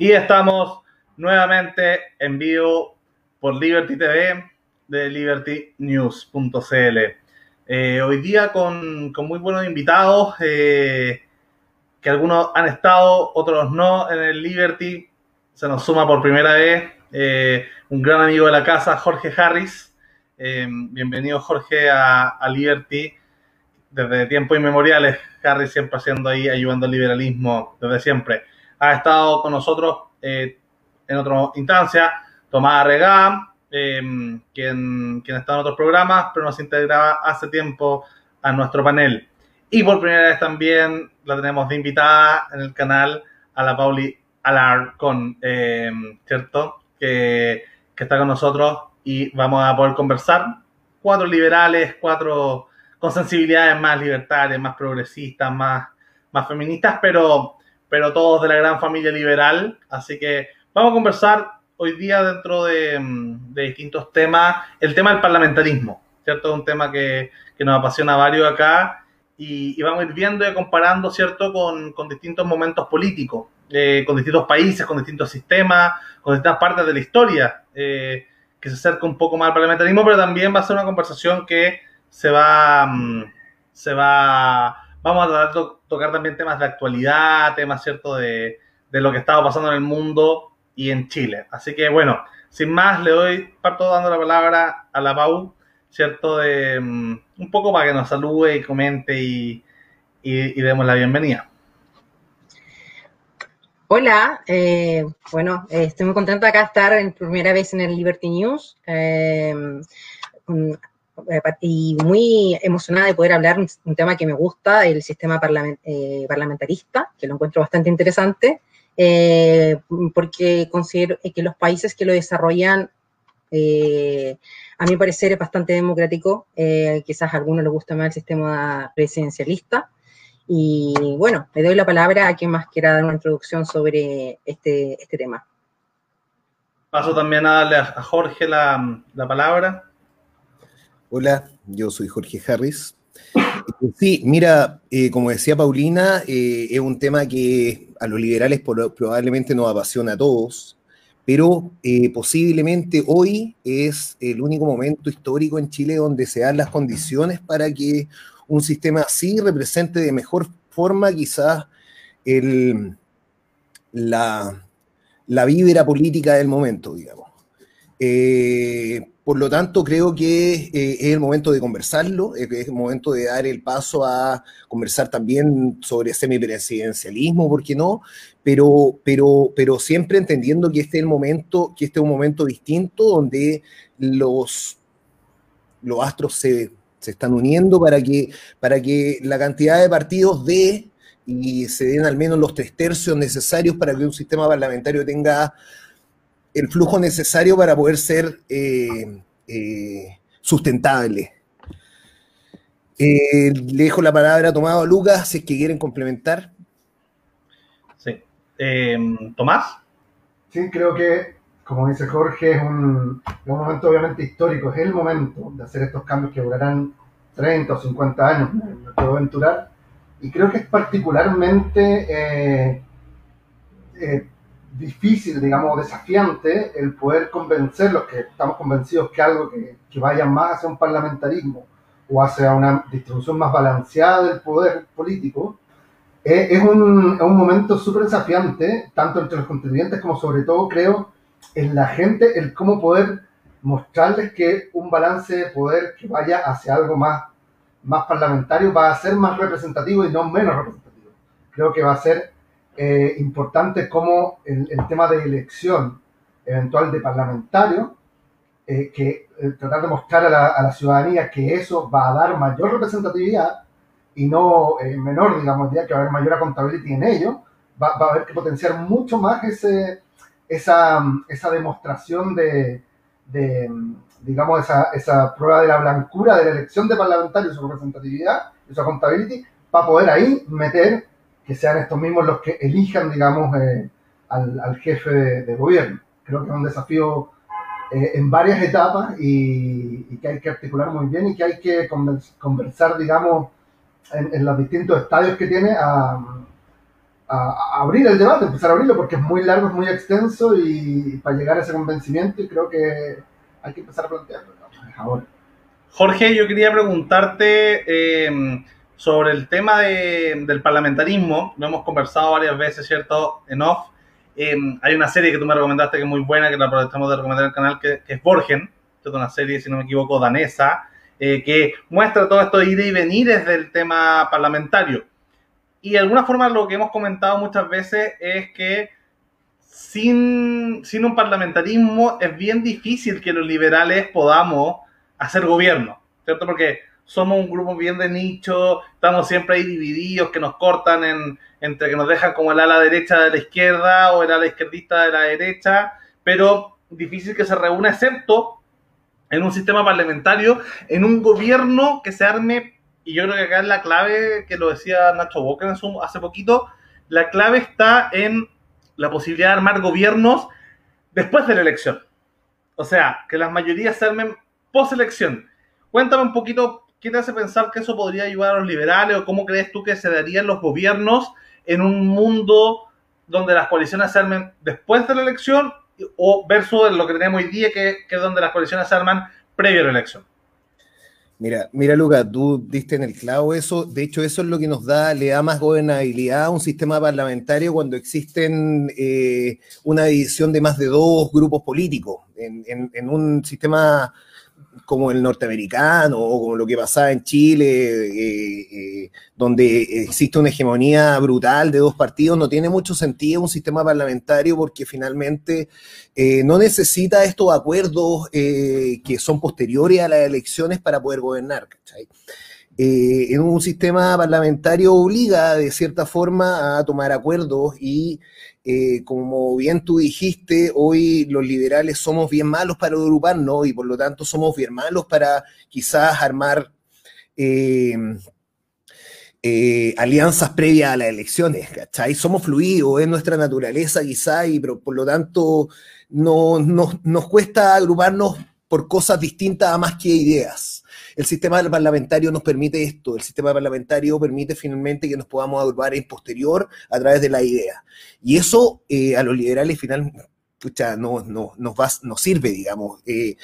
Y estamos nuevamente en vivo por Liberty TV de libertynews.cl. Eh, hoy día con, muy buenos invitados, eh, que algunos han estado, otros no en el Liberty. Se nos suma por primera vez eh, un gran amigo de la casa, Jorge Harris. bienvenido Jorge a, a Liberty desde tiempos inmemoriales. Harris siempre haciendo ahí, ayudando al liberalismo desde siempre ha estado con nosotros eh, en otra instancia, Tomás Arregá, em, quien, quien está en otros programas, pero nos integraba hace tiempo a nuestro panel. Y por primera vez también la tenemos de invitada en el canal a la Pauli Alarcón, eh, ¿cierto? Que, que, está con nosotros y vamos a poder conversar. Cuatro liberales, cuatro con sensibilidades más libertarias, más progresistas, más, más feministas, pero pero todos de la gran familia liberal. Así que vamos a conversar hoy día dentro de, mm, distintos temas. El tema del parlamentarismo, ¿cierto? Un tema que, nos apasiona a varios acá y, vamos a ir viendo y comparando, ¿cierto? Con, distintos momentos políticos, eh, con distintos países, con distintos sistemas, con distintas partes de la historia. Eh, que se acerca un poco más al parlamentarismo, pero también va a ser una conversación que se va, mm, se va vamos a tratar de tocar también temas de actualidad, temas, ¿cierto?, de, lo que estaba pasando en el mundo y en Chile. Así que, bueno, sin más, le doy, parto dando la palabra a la Pau, ¿cierto?, de mm, un poco para que nos salude y comente y, demos la bienvenida. Hola, eh, bueno, estoy muy contenta de estar en primera vez en el Liberty News. Eh, eh, y muy emocionada de poder hablar un, tema que me gusta, el sistema eh, parlamentarista, que lo encuentro bastante interesante, eh, porque considero que los países que lo desarrollan, a mi parecer, es bastante democrático. quizás a algunos les gusta más el sistema presidencialista. Y bueno, le doy la palabra a quien más quiera dar una introducción sobre este, este tema. Paso también a darle a Jorge la, la palabra. Hola, yo soy Jorge Harris. Sí, mira, eh, como decía Paulina, eh, es un tema que a los liberales probablemente nos apasiona a todos, pero eh, posiblemente hoy es el único momento histórico en Chile donde se dan las condiciones para que un sistema así represente de mejor forma quizás la, la vibra política del momento, digamos. Por lo tanto, creo que eh, es el momento de conversarlo, es el momento de dar el paso a conversar también sobre semipresidencialismo, ¿por qué no? Pero, pero, pero siempre entendiendo que este es el momento, que este es un momento distinto donde los, los astros se, se están uniendo para que, para que la cantidad de partidos dé y se den al menos los tres tercios necesarios para que un sistema parlamentario tenga el flujo necesario para poder ser eh, eh, sustentable. Eh, le dejo la palabra Tomado a Lucas, si es que quieren complementar. Sí. Tomás. Sí, creo que, como dice Jorge, es un, momento obviamente histórico, es el momento de hacer estos cambios que durarán 30 o 50 años, me puedo aventurar, y creo que es particularmente difícil, digamos, desafiante el poder convencer los que estamos convencidos que algo que, que vaya más hacia un parlamentarismo o hacia una distribución más balanceada del poder político, eh, es, un, es, un, momento súper desafiante, tanto entre los contribuyentes como sobre todo, creo, en la gente, el cómo poder mostrarles que un balance de poder que vaya hacia algo más, más parlamentario va a ser más representativo y no menos representativo. Creo que va a ser eh, importante como el, tema de elección eventual de parlamentario, eh, que eh, tratar de mostrar a la, ciudadanía que eso va a dar mayor representatividad y no menor, digamos, ya que va a haber mayor accountability en ello, va, a haber que potenciar mucho más ese, esa, esa demostración de, de digamos, esa, esa, prueba de la blancura de la elección de parlamentarios, su representatividad, su accountability, para poder ahí meter que sean estos mismos los que elijan, digamos, eh, al, jefe de, gobierno. Creo que es un desafío eh, en varias etapas y, que hay que articular muy bien y que hay que conversar, digamos, en, los distintos estadios que tiene a, abrir el debate, empezar a abrirlo, porque es muy largo, es muy extenso y para llegar a ese convencimiento, y creo que hay que empezar a plantearlo ahora. Jorge, yo quería preguntarte eh, sobre el tema del parlamentarismo. Lo hemos conversado varias veces, ¿cierto? En off. Eh, hay una serie que tú me recomendaste que es muy buena, que la aprovechamos de recomendar en el canal, que, es Borgen. Es una serie, si no me equivoco, danesa, eh, que muestra todo esto de ir y venir desde el tema parlamentario. Y de alguna forma lo que hemos comentado muchas veces es que sin, sin un parlamentarismo es bien difícil que los liberales podamos hacer gobierno, ¿cierto? Porque somos un grupo bien de nicho, estamos siempre ahí divididos, que nos cortan en, entre que nos dejan como el ala derecha de la izquierda o el ala izquierdista de la derecha, pero difícil que se reúna, excepto en un sistema parlamentario, en un gobierno que se arme y yo creo que acá es la clave, que lo decía Nacho Walker hace poquito, la clave está en la posibilidad de armar gobiernos después de la elección. O sea, que las mayorías se armen post-elección. Cuéntame un poquito, ¿qué te hace pensar que eso podría ayudar a los liberales o cómo crees tú que se darían los gobiernos en un mundo donde las coaliciones se armen después de la elección o versus lo que tenemos hoy día, que, es donde las coaliciones se arman previo a la elección? Mira, mira, Luca, tú diste en el clavo eso. De hecho, eso es lo que nos da, le da más gobernabilidad a un sistema parlamentario cuando existen eh, una división de más de dos grupos políticos. en un sistema como el norteamericano o como lo que pasaba en Chile, eh, eh, donde existe una hegemonía brutal de dos partidos, no tiene mucho sentido un sistema parlamentario porque finalmente eh, no necesita estos acuerdos que son posteriores a las elecciones para poder gobernar. en un sistema parlamentario obliga de cierta forma a tomar acuerdos y eh, como bien tú dijiste, hoy los liberales somos bien malos para agruparnos y por lo tanto somos bien malos para quizás armar eh, eh, alianzas previas a las elecciones, ¿cachai? Somos fluidos, es nuestra naturaleza quizás y por, lo tanto no, nos cuesta agruparnos por cosas distintas a más que ideas. El sistema parlamentario nos permite esto, el sistema parlamentario permite finalmente que nos podamos agrupar en posterior a través de la idea. Y eso eh, a los liberales finalmente no, no, nos, va, nos sirve, digamos. Eh,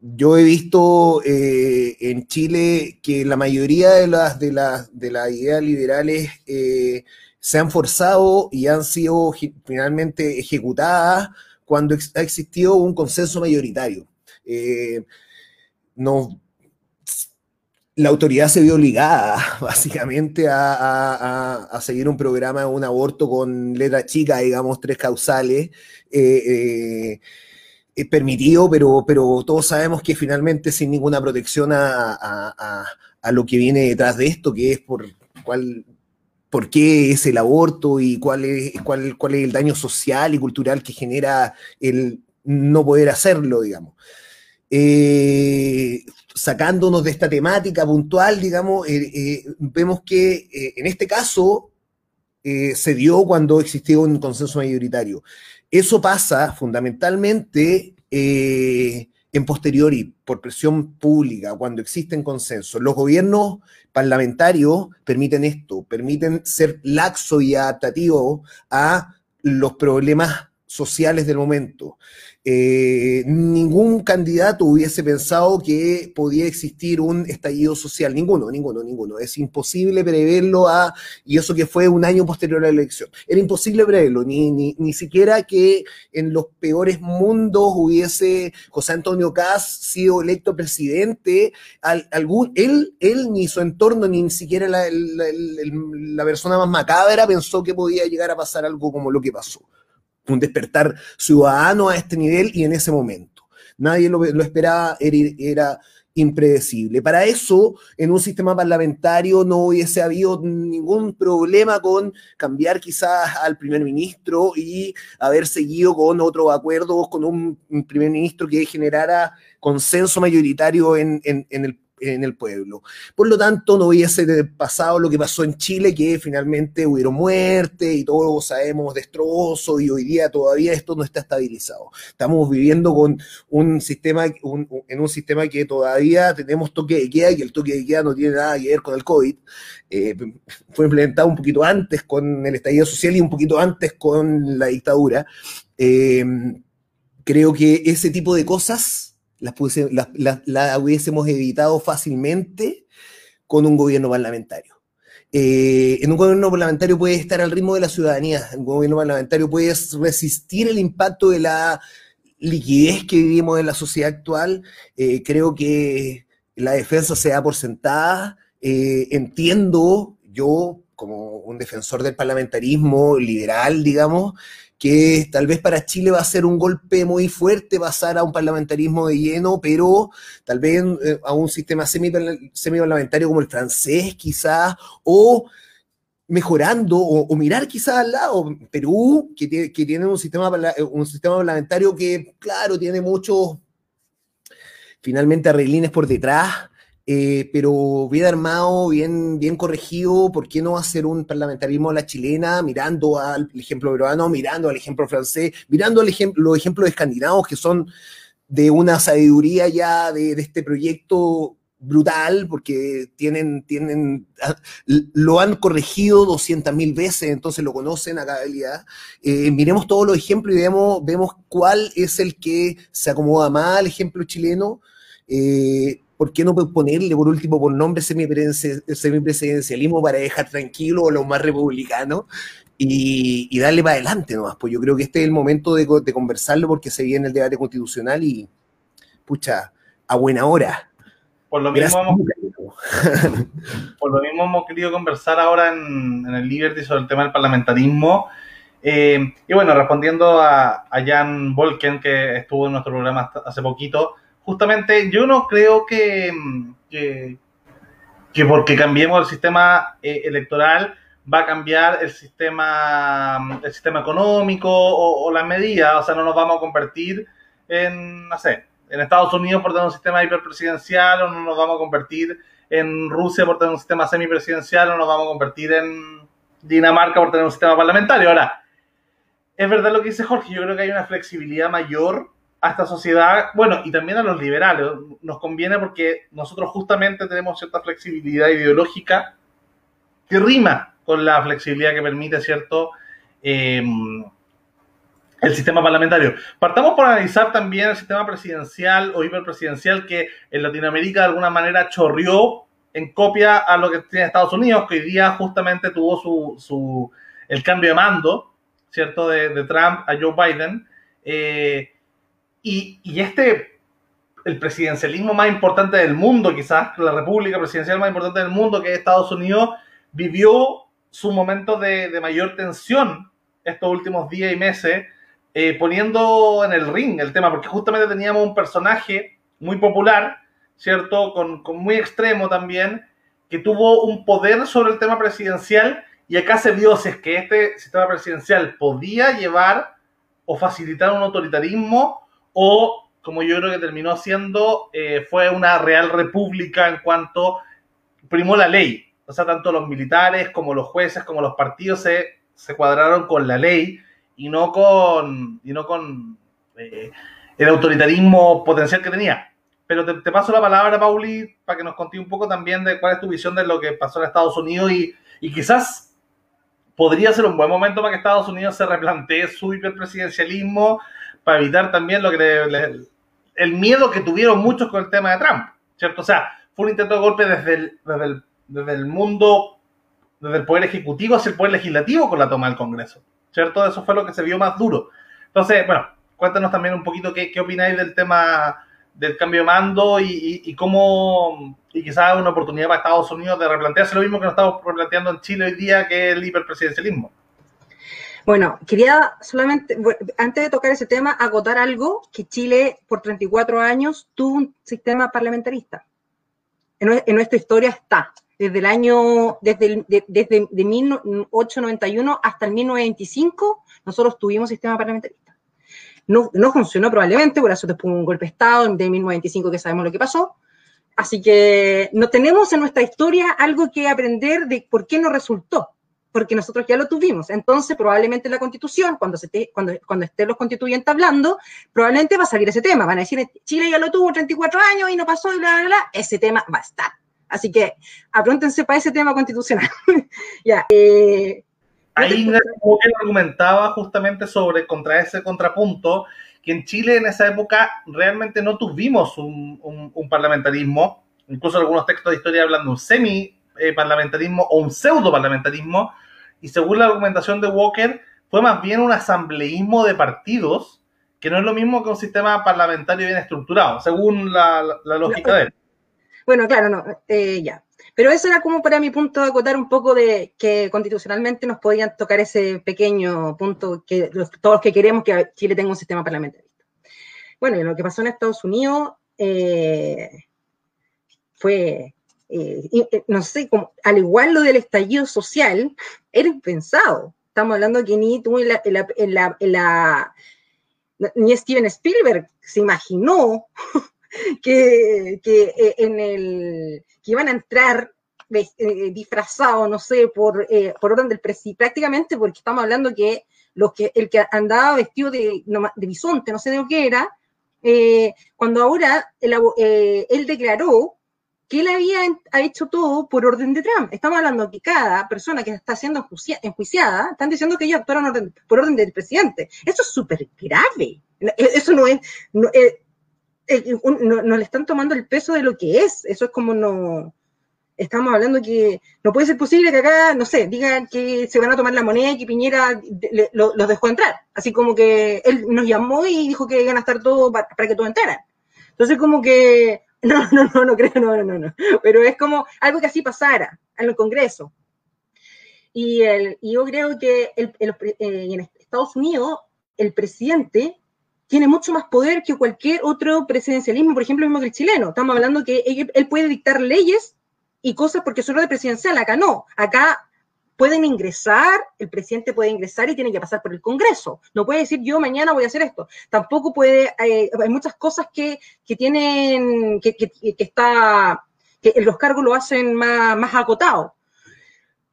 yo he visto eh, en Chile que la mayoría de las, de las, de las ideas liberales se han forzado y han sido finalmente ejecutadas cuando ha existido un consenso mayoritario. no, la autoridad se vio obligada básicamente a, seguir un programa un aborto con letra chica, digamos, tres causales, eh, eh, permitido, pero, pero todos sabemos que finalmente sin ninguna protección a, lo que viene detrás de esto, que es por cuál, por qué es el aborto y cuál es, cuál, cuál es el daño social y cultural que genera el no poder hacerlo, digamos. Eh, sacándonos de esta temática puntual, digamos, eh, eh, vemos que eh, en este caso se dio cuando existió un consenso mayoritario. Eso pasa fundamentalmente en posteriori, por presión pública, cuando existen consensos. Los gobiernos parlamentarios permiten esto, permiten ser laxo y adaptativo a los problemas sociales del momento. Eh, ningún candidato hubiese pensado que podía existir un estallido social, ninguno, ninguno, ninguno. Es imposible preverlo a, y eso que fue un año posterior a la elección. Era imposible preverlo, ni, ni, ni siquiera que en los peores mundos hubiese José Antonio Caz sido electo presidente, algún, él, él ni su entorno, ni siquiera la, la persona más macabra pensó que podía llegar a pasar algo como lo que pasó un despertar ciudadano a este nivel y en ese momento. Nadie lo, esperaba, era, impredecible. Para eso, en un sistema parlamentario no hubiese habido ningún problema con cambiar quizás al primer ministro y haber seguido con otros acuerdos con un, primer ministro que generara consenso mayoritario en, en el pueblo. Por lo tanto, no hubiese pasado lo que pasó en Chile, que finalmente hubieron muerte y todos sabemos destrozos y hoy día todavía esto no está estabilizado. Estamos viviendo con un sistema, en un sistema que todavía tenemos toque de queda y el toque de queda no tiene nada que ver con el COVID. Eh, fue implementado un poquito antes con el estallido social y un poquito antes con la dictadura. Eh, creo que ese tipo de cosas las, las, hubiésemos evitado fácilmente con un gobierno parlamentario. Eh, en un gobierno parlamentario puede estar al ritmo de la ciudadanía, en un gobierno parlamentario puedes resistir el impacto de la liquidez que vivimos en la sociedad actual. Eh, creo que la defensa se da por sentada. Eh, entiendo yo, como un defensor del parlamentarismo liberal, digamos, que tal vez para Chile va a ser un golpe muy fuerte pasar a un parlamentarismo de lleno, pero tal vez eh, a un sistema semi-parlamentario como el francés quizás, o mejorando o, mirar quizás al lado, Perú, que tiene, un, sistema, un sistema parlamentario que, claro, tiene muchos, finalmente, arreglines por detrás, eh, pero bien armado, bien, bien corregido, ¿por qué no hacer un parlamentarismo a la chilena, mirando al ejemplo peruano, mirando al ejemplo francés, mirando al ejemplo, los ejemplos escandinavos que son de una sabiduría ya de, este proyecto brutal, porque tienen, tienen, ah, lo han corregido 200 mil veces, entonces lo conocen a cabalidad. Eh, miremos todos los ejemplos y vemos, vemos cuál es el que se acomoda más al ejemplo chileno. Eh, ¿por qué no ponerle por último por nombre semipresidencialismo para dejar tranquilo a los más republicanos y, darle para adelante nomás? Pues yo creo que este es el momento de, conversarlo porque se viene el debate constitucional y, pucha, a buena hora. Por lo mismo, hemos, por lo mismo hemos querido conversar ahora en, el Liberty sobre el tema del parlamentarismo. Eh, y bueno, respondiendo a, a Jan Volken, que estuvo en nuestro programa hace poquito, justamente yo no creo que, que, porque cambiemos el sistema eh, electoral va a cambiar el sistema, el sistema económico o, las medidas, o sea, no nos vamos a convertir en, no sé, en Estados Unidos por tener un sistema hiperpresidencial o no nos vamos a convertir en Rusia por tener un sistema semipresidencial o nos vamos a convertir en Dinamarca por tener un sistema parlamentario. Ahora, es verdad lo que dice Jorge, yo creo que hay una flexibilidad mayor a esta sociedad, bueno, y también a los liberales. Nos conviene porque nosotros justamente tenemos cierta flexibilidad ideológica que rima con la flexibilidad que permite, ¿cierto? Em, el sistema parlamentario. Partamos por analizar también el sistema presidencial o hiperpresidencial que en Latinoamérica de alguna manera chorrió en copia a lo que tiene Estados Unidos, que hoy día justamente tuvo su, su el cambio de mando, ¿cierto? De, Trump a Joe Biden. Eh, y, este, el presidencialismo más importante del mundo, quizás la república presidencial más importante del mundo, que es Estados Unidos, vivió su momento de, mayor tensión estos últimos días y meses, eh, poniendo en el ring el tema, porque justamente teníamos un personaje muy popular, ¿cierto? Con, con, muy extremo también, que tuvo un poder sobre el tema presidencial y acá se vio si es que este sistema presidencial podía llevar o facilitar un autoritarismo o como yo creo que terminó siendo, eh, fue una real república en cuanto primó la ley. O sea, tanto los militares como los jueces como los partidos se, se cuadraron con la ley y no con, y no con eh, el autoritarismo potencial que tenía. Pero te, paso la palabra, Pauli, para que nos conté un poco también de cuál es tu visión de lo que pasó en Estados Unidos y, y quizás podría ser un buen momento para que Estados Unidos se replantee su hiperpresidencialismo para evitar también lo que el miedo que tuvieron muchos con el tema de Trump, ¿cierto? O sea, fue un intento de golpe desde el, desde el, mundo, desde el poder ejecutivo hacia el poder legislativo con la toma del Congreso, ¿cierto? Eso fue lo que se vio más duro. Entonces, bueno, cuéntanos también un poquito qué, qué opináis del tema del cambio de mando y, y, cómo, y quizás una oportunidad para Estados Unidos de replantearse lo mismo que nos estamos replanteando en Chile hoy día, que es el hiperpresidencialismo. Bueno, quería solamente, antes de tocar ese tema, agotar algo, que Chile por 34 años tuvo un sistema parlamentarista. En, nuestra historia está, desde el año, desde, desde de 1891 hasta el 1925, nosotros tuvimos sistema parlamentarista. No, no funcionó probablemente, por eso después hubo un golpe de Estado de 1925 que sabemos lo que pasó, Así que no tenemos en nuestra historia algo que aprender de por qué no resultó, porque nosotros ya lo tuvimos. Entonces, probablemente la constitución, cuando, se cuando, cuando estén los constituyentes hablando, probablemente va a salir ese tema. Van a decir, Chile ya lo tuvo 34 años y no pasó, y bla, bla, bla. Ese tema va a estar. Así que apróntense para ese tema constitucional. ya. Eh, Ahí argumentaba justamente sobre contra ese contrapunto que en Chile en esa época realmente no tuvimos un, un, parlamentarismo, incluso algunos textos de historia hablan de un semi-parlamentarismo o un pseudo-parlamentarismo, y según la argumentación de Walker, fue más bien un asambleísmo de partidos, que no es lo mismo que un sistema parlamentario bien estructurado, según la, la, lógica de él. Bueno, claro, no, eh, ya. Pero eso era como para mi punto de acotar un poco de que constitucionalmente nos podían tocar ese pequeño punto que todos los que queremos que Chile tenga un sistema parlamentarista. Bueno, y lo que pasó en Estados Unidos eh, fue, eh, eh, no sé, como, al igual lo del estallido social, era impensado. Estamos hablando que ni tú en la, ni Steven Spielberg se imaginó que, que en el que iban a entrar eh, disfrazados, no sé, por, eh, por orden del presidente, prácticamente porque estamos hablando que, los que el que andaba vestido de, bisonte, no sé de lo que era, eh, cuando ahora él declaró que él había hecho todo por orden de Trump. Estamos hablando que cada persona que está siendo enjuiciada, están diciendo que ellos actuaron por orden del presidente. Eso es súper grave. Eso no es, no, le están tomando el peso de lo que es. Eso es como no. Estamos hablando que no puede ser posible que acá, no sé, digan que se van a tomar la moneda y que Piñera los dejó entrar. Así como que él nos llamó y dijo que iban a estar todo para, que todo entrara. Entonces, como que. No, no, no, no creo, no, no, no. Pero es como algo que así pasara en el Congreso. Y, el, y yo creo que eh, en Estados Unidos el presidente tiene mucho más poder que cualquier otro presidencialismo, por ejemplo, mismo que el chileno. Estamos hablando que él, puede dictar leyes y cosas porque solo de presidencial. Acá no. Acá pueden ingresar, el presidente puede ingresar y tiene que pasar por el Congreso. No puede decir yo mañana voy a hacer esto. Tampoco puede, eh, hay muchas cosas que, tienen, que, está, que los cargos lo hacen más, más acotado.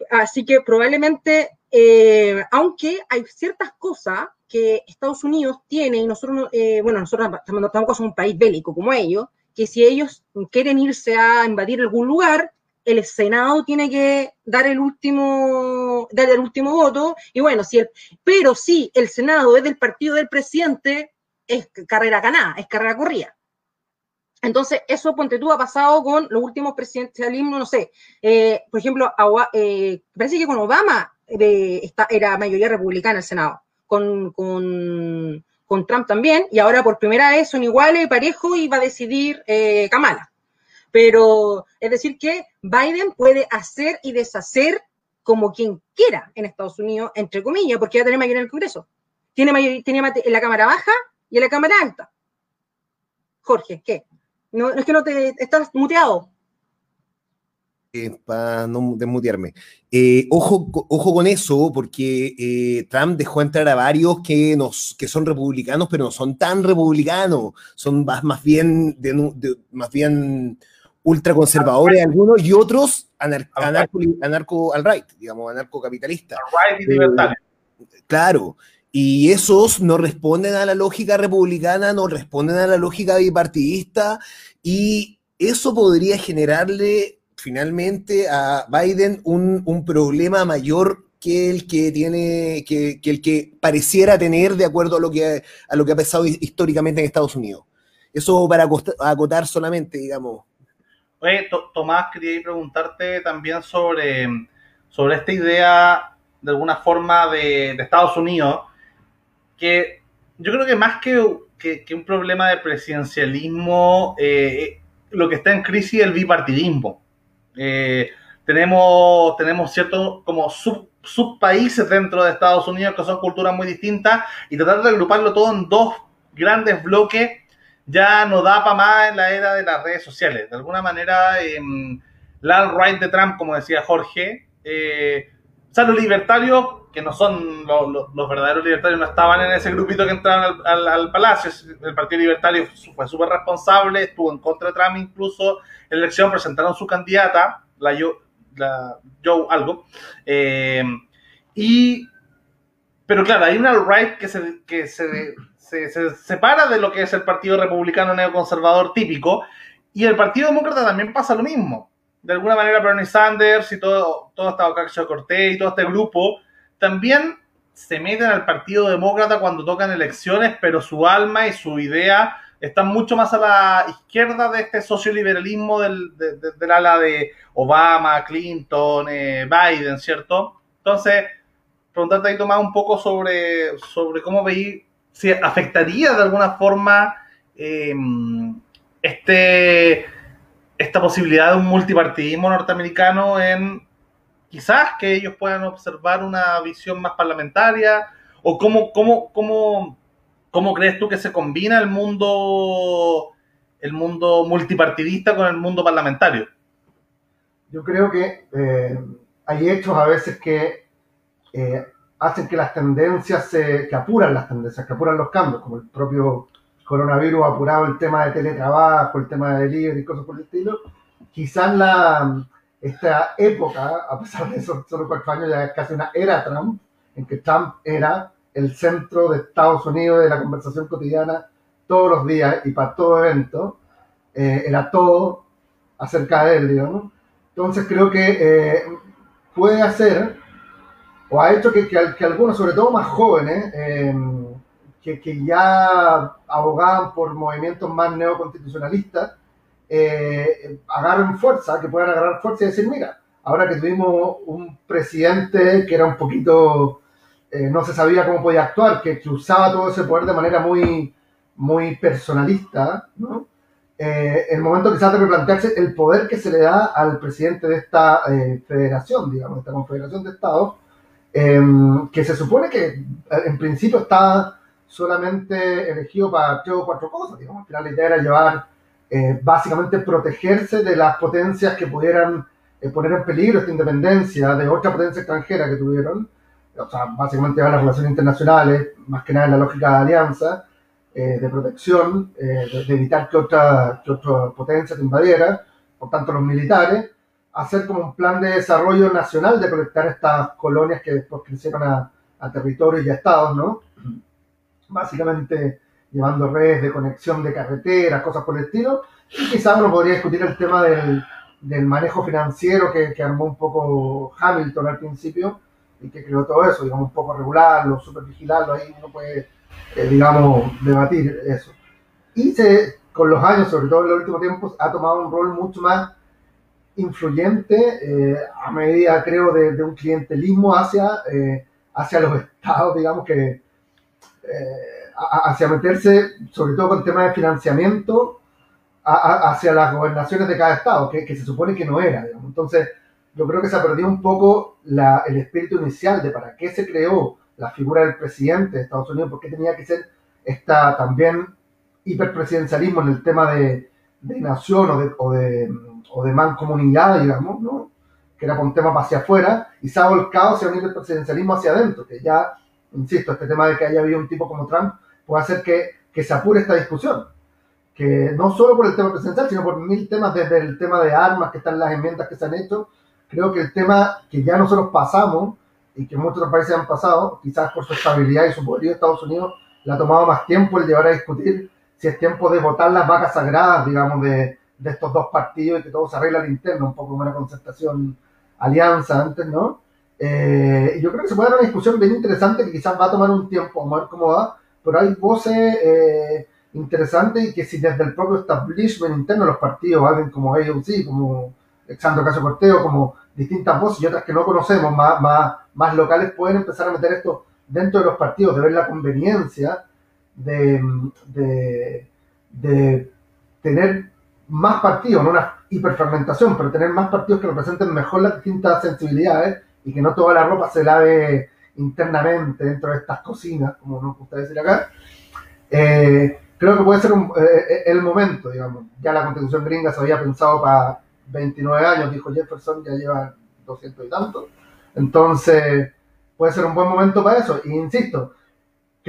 Así que probablemente, eh, aunque hay ciertas cosas que Estados Unidos tiene, y nosotros, eh, bueno, nosotros tampoco somos un país bélico como ellos, que si ellos quieren irse a invadir algún lugar, el Senado tiene que dar el último, dar el último voto, y bueno, si pero si el Senado es del partido del presidente, es carrera ganada, es carrera corrida. Entonces, eso, ponte tú, ha pasado con los últimos presidencialismos, no sé, eh, por ejemplo, eh, parece que con Obama era mayoría republicana el Senado con, con, Trump también, y ahora por primera vez son iguales, parejo, y va a decidir eh, Kamala. Pero es decir que Biden puede hacer y deshacer como quien quiera en Estados Unidos, entre comillas, porque ya tiene mayoría en el Congreso. Tiene mayoría, tiene en la Cámara Baja y en la Cámara Alta. Jorge, ¿qué? No, es que no te estás muteado. Eh, para no desmutearme. Eh, ojo, ojo con eso, porque eh, Trump dejó entrar a varios que, nos, que son republicanos, pero no son tan republicanos, son más, más bien, más bien ultraconservadores algunos y otros anarco, al right, digamos, anarcocapitalista. claro, y esos no responden a la lógica republicana, no responden a la lógica bipartidista, y eso podría generarle finalmente a Biden un, problema mayor que el que tiene, que, el que pareciera tener de acuerdo a lo que, a lo que ha pasado históricamente en Estados Unidos. Eso para acotar solamente, digamos. Oye, Tomás, quería preguntarte también sobre, sobre esta idea, de alguna forma, de, Estados Unidos, que yo creo que más que, un problema de presidencialismo, eh, lo que está en crisis es el bipartidismo. Eh, tenemos, tenemos ciertos como sub, subpaíses dentro de Estados Unidos que son culturas muy distintas y tratar de agruparlo todo en dos grandes bloques ya no da para más en la era de las redes sociales. De alguna manera, eh, la right de Trump, como decía Jorge, eh, o sea, los libertarios que no son los verdaderos libertarios, no estaban en ese grupito que entraron al, palacio. El Partido Libertario fue súper responsable, estuvo en contra de Trump incluso en la elección, presentaron su candidata, la Joe, la Joe algo. Eh, y, pero claro, hay una right que, se, que se, se, se, separa de lo que es el Partido Republicano Neoconservador típico, y el Partido Demócrata también pasa lo mismo. De alguna manera, Bernie Sanders y todo, todo esta Ocasio Cortés y todo este grupo también se meten al Partido Demócrata cuando tocan elecciones, pero su alma y su idea están mucho más a la izquierda de este socioliberalismo del, del ala de Obama, Clinton, eh, Biden, ¿cierto? Entonces, preguntarte ahí, Tomás, un poco sobre, sobre cómo veí, si afectaría de alguna forma em, este, esta posibilidad de un multipartidismo norteamericano en quizás que ellos puedan observar una visión más parlamentaria? ¿O cómo, cómo, cómo, cómo crees tú que se combina el mundo, el mundo multipartidista con el mundo parlamentario? Yo creo que eh, hay hechos a veces que eh, hacen que las tendencias, se, que apuran las tendencias, que apuran los cambios, como el propio coronavirus ha apurado el tema de teletrabajo, el tema de delivery y cosas por el estilo. Quizás la, esta época, a pesar de eso, solo cuatro años, ya es casi una era Trump, en que Trump era el centro de Estados Unidos de la conversación cotidiana todos los días y para todo evento, eh, era todo acerca de él, digamos. Entonces creo que eh, puede hacer, o ha hecho que, que, algunos, sobre todo más jóvenes, eh, que, que, ya abogaban por movimientos más neoconstitucionalistas, eh, agarren fuerza, que puedan agarrar fuerza y decir, mira, ahora que tuvimos un presidente que era un poquito, eh, no se sabía cómo podía actuar, que, usaba todo ese poder de manera muy, muy personalista, ¿no? Eh, el momento quizás de replantearse el poder que se le da al presidente de esta eh, federación, digamos, esta confederación de estados, em, que se supone que en principio está solamente elegido para tres o cuatro cosas, digamos, al final la idea era llevar eh, básicamente protegerse de las potencias que pudieran eh, poner en peligro esta independencia de otra potencia extranjera que tuvieron, o sea, básicamente a las relaciones internacionales, más que nada en la lógica de alianza, eh, de protección, de, evitar que otra, que otra potencia te invadiera, por tanto los militares, hacer como un plan de desarrollo nacional de conectar estas colonias que después crecieron a, a territorios y a estados, ¿no? Básicamente llevando redes de conexión de carreteras, cosas por el estilo. Y quizás uno podría discutir el tema del, del manejo financiero que, que, armó un poco Hamilton al principio y que creó todo eso, digamos, un poco regularlo, super vigilarlo, ahí uno puede, eh, digamos, debatir eso. Y se, con los años, sobre todo en los últimos tiempos, ha tomado un rol mucho más influyente eh, a medida, creo, de, de un clientelismo hacia, eh, hacia los estados, digamos, que hacia meterse, sobre todo con temas de financiamiento, hacia las gobernaciones de cada estado, que, se supone que no era. Entonces, yo creo que se ha perdido un poco el espíritu inicial de para qué se creó la figura del presidente de Estados Unidos, por qué tenía que ser esta también hiperpresidencialismo en el tema de, nación o de, o de, o de mancomunidad, digamos, ¿no? que era un tema hacia afuera, y se ha volcado hacia un hiperpresidencialismo hacia adentro, que ya, insisto, este tema de que haya habido un tipo como Trump puede hacer que, que se apure esta discusión. Que no solo por el tema presidencial, sino por mil temas, desde el tema de armas que están las enmiendas que se han hecho. Creo que el tema que ya nosotros pasamos y que muchos otros países han pasado, quizás por su estabilidad y su poderío, Estados Unidos le ha tomado más tiempo el llevar a discutir si es tiempo de votar las vacas sagradas, digamos, de, de estos dos partidos y que todo se arregla al interno, un poco como una concertación alianza antes, ¿no? Eh, yo creo que se puede dar una discusión bien interesante que quizás va a tomar un tiempo, vamos a ver cómo va, pero hay voces eh, interesantes y que si desde el propio establishment interno los partidos, alguien como AOC, como Alexandro Casio Corteo, como distintas voces y otras que no conocemos, más, más, más locales, pueden empezar a meter esto dentro de los partidos, de ver la conveniencia de, de, de tener más partidos, no una hiperfragmentación, pero tener más partidos que representen mejor las distintas sensibilidades y que no toda la ropa se lave internamente dentro de estas cocinas, como nos gusta decir acá, eh, creo que puede ser un, eh, eh, el momento, digamos. Ya la constitución gringa se había pensado para 29 años, dijo Jefferson, ya lleva 200 y tanto. Entonces, puede ser un buen momento para eso. E insisto,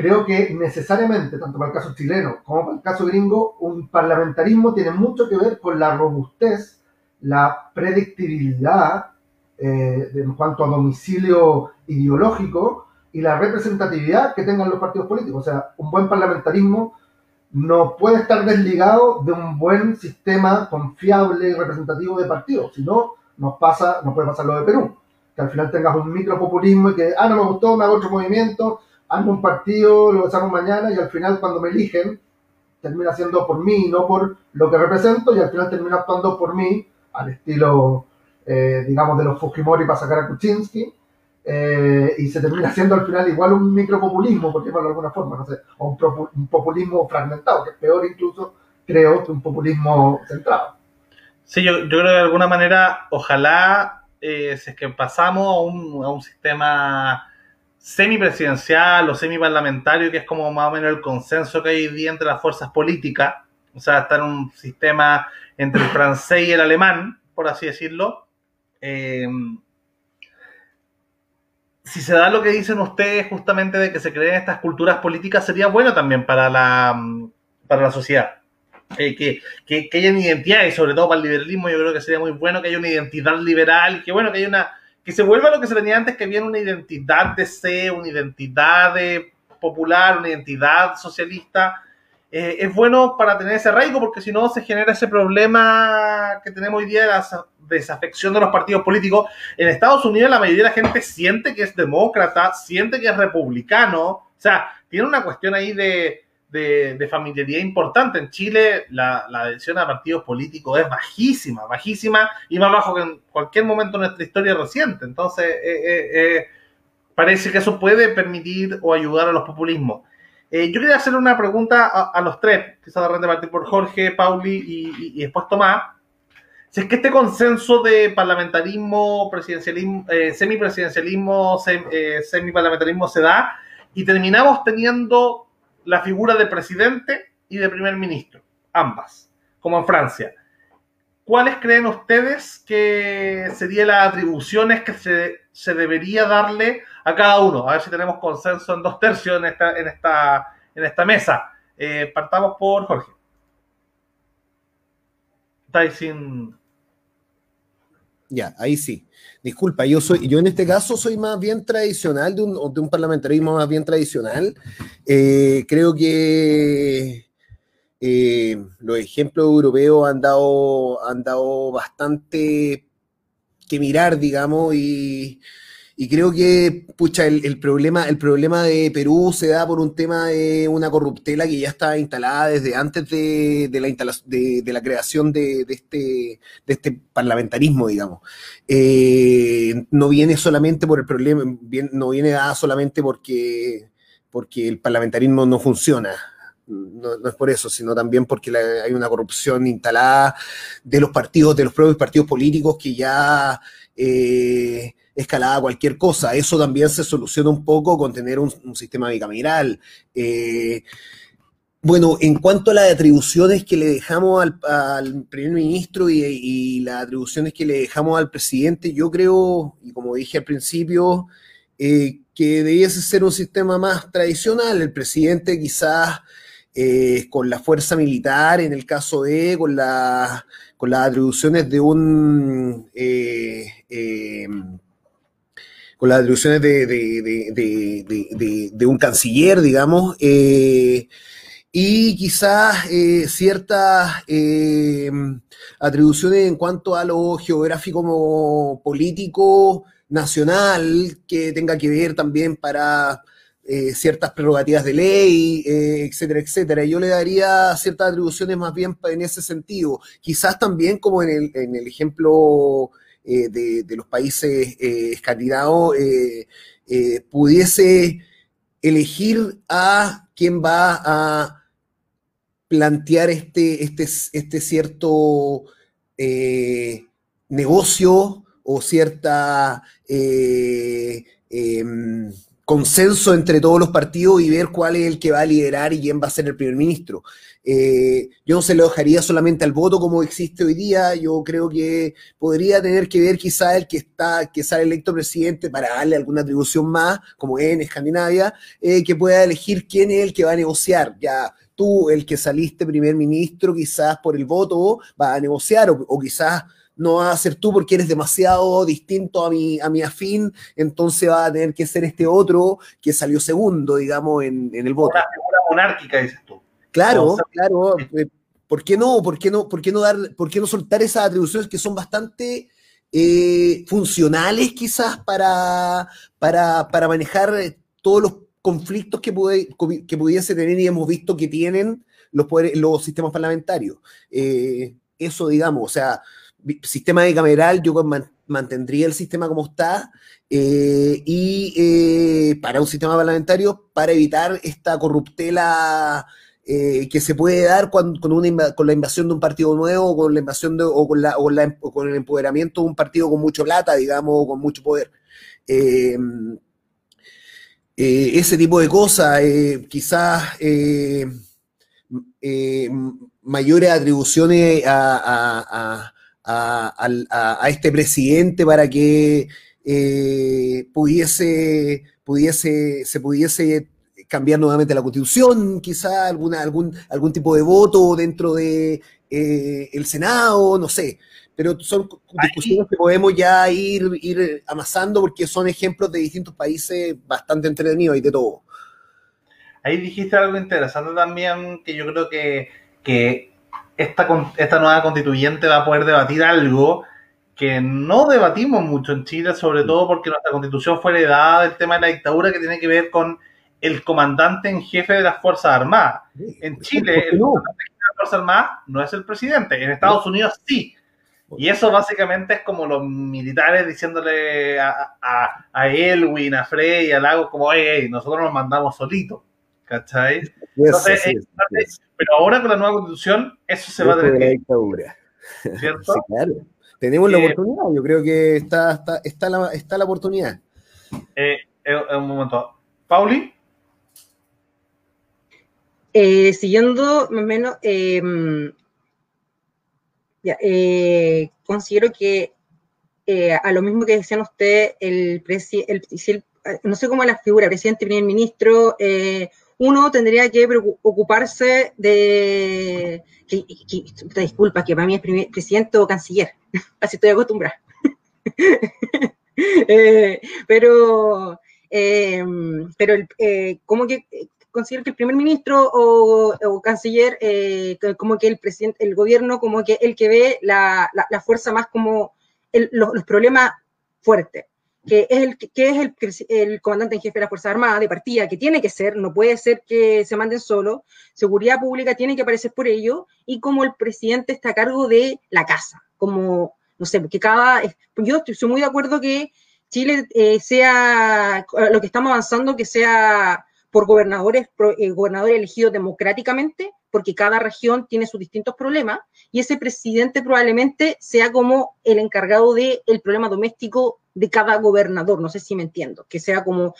creo que necesariamente, tanto para el caso chileno como para el caso gringo, un parlamentarismo tiene mucho que ver con la robustez, la predictibilidad eh, en cuanto a domicilio ideológico y la representatividad que tengan los partidos políticos. O sea, un buen parlamentarismo no puede estar desligado de un buen sistema confiable y representativo de partidos. Si no, nos pasa, nos puede pasar lo de Perú. Que al final tengas un micropopulismo y que, ah, no me gustó, me hago otro movimiento, hago un partido, lo usamos mañana y al final cuando me eligen, termina siendo por mí, no por lo que represento y al final termina actuando por mí, al estilo, eh, digamos, de los Fujimori para sacar a Kuczynski eh, y se termina siendo al final igual un micropopulismo, por llamarlo de alguna forma, no sé, o un, populismo fragmentado, que es peor incluso, creo, que un populismo centrado. Sí, yo, yo creo que de alguna manera, ojalá, eh, si es que pasamos a un, a un sistema semipresidencial o semiparlamentario, que es como más o menos el consenso que hay hoy día entre las fuerzas políticas, o sea, está en un sistema entre el francés y el alemán, por así decirlo, eh, si se da lo que dicen ustedes justamente de que se creen estas culturas políticas, sería bueno también para la, para la sociedad. Eh, que, que, que, haya una identidad, y sobre todo para el liberalismo, yo creo que sería muy bueno que haya una identidad liberal, y que bueno, que haya una, que se vuelva lo que se tenía antes, que había una identidad de C, una identidad de popular, una identidad socialista. Eh, es bueno para tener ese arraigo, porque si no se genera ese problema que tenemos hoy día de la desafección de los partidos políticos. En Estados Unidos la mayoría de la gente siente que es demócrata, siente que es republicano, o sea, tiene una cuestión ahí de, de, familiaridad importante. En Chile la, adhesión a partidos políticos es bajísima, bajísima y más bajo que en cualquier momento de nuestra historia reciente. Entonces, eh, eh, eh, parece que eso puede permitir o ayudar a los populismos. yo quería hacerle una pregunta a, los tres, quizás de partir por Jorge, Pauli y, y después Tomás si es que este consenso de parlamentarismo, presidencialismo, eh, semipresidencialismo, eh, semiparlamentarismo se da y terminamos teniendo la figura de presidente y de primer ministro, ambas, como en Francia. ¿Cuáles creen ustedes que serían las atribuciones que se, se, debería darle a cada uno? A ver si tenemos consenso en dos tercios en esta, en esta, en esta mesa. Eh, partamos por Jorge. Sin, ya, ahí sí. Disculpa, yo soy, yo en este caso soy más bien tradicional, de un, de un parlamentarismo más bien tradicional. Eh, creo que eh, los ejemplos europeos han dado, han dado bastante que mirar, digamos, y, y creo que, pucha, el, problema, el problema de Perú se da por un tema de una corruptela que ya está instalada desde antes de, la, de, la creación de, este, de este parlamentarismo, digamos. Eh, no viene solamente por el problema, no viene dada solamente porque, porque el parlamentarismo no funciona. No, es por eso, sino también porque hay una corrupción instalada de los partidos, de los propios partidos políticos que ya eh, escalada cualquier cosa. Eso también se soluciona un poco con tener un, sistema bicameral. Eh, bueno, en cuanto a las atribuciones que le dejamos al, primer ministro y, las atribuciones que le dejamos al presidente, yo creo, y como dije al principio, eh, que debiese ser un sistema más tradicional. El presidente quizás eh, con la fuerza militar, en el caso de, con, con las atribuciones de un con las atribuciones de, un canciller, digamos, eh, y quizás eh, ciertas eh, atribuciones en cuanto a lo geográfico como político nacional que tenga que ver también para ciertas prerrogativas de ley, etcétera, etcétera. Yo le daría ciertas atribuciones más bien en ese sentido. Quizás también como en el, en el ejemplo eh, de, los países eh, escandinavos eh, pudiese elegir a quién va a plantear este, este, este cierto negocio o cierta em, consenso entre todos los partidos y ver cuál es el que va a liderar y quién va a ser el primer ministro. Eh, yo no se lo dejaría solamente al voto como existe hoy día, yo creo que podría tener que ver quizá el que está, que sale electo presidente para darle alguna atribución más, como en Escandinavia, eh, que pueda elegir quién es el que va a negociar. Ya tú, el que saliste primer ministro, quizás por el voto, va a negociar o, quizás no vas a ser tú porque eres demasiado distinto a mi, a mi afín, entonces va a tener que ser este otro que salió segundo, digamos, en, en el voto. Una figura monárquica, dices tú. Claro, claro. eh, ¿Por qué no? ¿Por qué no? ¿Por qué no dar? ¿Por qué no soltar esas atribuciones que son bastante eh, funcionales, quizás para, para, para manejar eh, todos los conflictos que, puede- que pudiese tener y hemos visto que tienen los poderes, los sistemas parlamentarios? Eh, eso, digamos, o sea, sistema bicameral, yo man- mantendría el sistema como está. eh, y eh, para un sistema parlamentario, para evitar esta corruptela eh, que se puede dar cuando, con, una con la invasión de un partido nuevo, con la invasión o, con la, con el empoderamiento de un partido con mucho plata, digamos, o con mucho poder. Eh, eh, ese tipo de cosas, quizás mayores atribuciones a, a- este presidente para que pudiese, pudiese, se pudiese cambiar nuevamente la constitución, quizá alguna, algún, algún tipo de voto dentro de eh, el Senado, no sé. Pero son discusiones que podemos ya ir, ir amasando porque son ejemplos de distintos países bastante entretenidos y de todo. Ahí dijiste algo interesante también, que yo creo que, que esta, esta nueva constituyente va a poder debatir algo que no debatimos mucho en Chile, sobre todo porque nuestra constitución fue heredada del tema de la dictadura que tiene que ver con el comandante en jefe de las Fuerzas Armadas. En Chile, ¿Por qué el no? comandante en jefe de las Fuerzas Armadas no es el presidente, en Estados Unidos sí. Y eso básicamente es como los militares diciéndole a, a, a Elwin, a Frey, a Lagos, como, hey, hey, nosotros nos mandamos solitos. ¿Cachai? Entonces, sí, pero ahora con la nueva constitución, eso se va a tener que dictadura. ¿cierto? Claro. Tenemos la Eh, oportunidad, yo creo que está, está, está, la, está la oportunidad. Eh, eh, un momento. Pauli, Eh, siguiendo más o menos, eh, ya, eh, considero que eh, a lo mismo que decían ustedes, el, el, el- no sé cómo la figura, presidente, primer ministro, eh, uno tendría que ocuparse de, que, que- disculpa, que para mí es presidente o canciller, así estoy acostumbrada. Eh, pero, eh, pero eh, como que eh, considero que el primer ministro o, o canciller, eh, como que el presidente, el gobierno, como que el que ve la, la, la fuerza más como el- los, los problemas fuertes, que es el que es el, el comandante en jefe de la Fuerza Armada de partida, que tiene que ser, no puede ser que se manden solo, seguridad pública tiene que aparecer por ello, y como el presidente está a cargo de la casa, como, no sé, que cada, yo estoy muy de acuerdo que Chile eh, sea, lo que estamos avanzando, que sea por gobernadores, eh, gobernadores elegidos democráticamente, porque cada región tiene sus distintos problemas, y ese presidente probablemente sea como el encargado del el problema doméstico de cada gobernador, no sé si me entiendo, que sea como,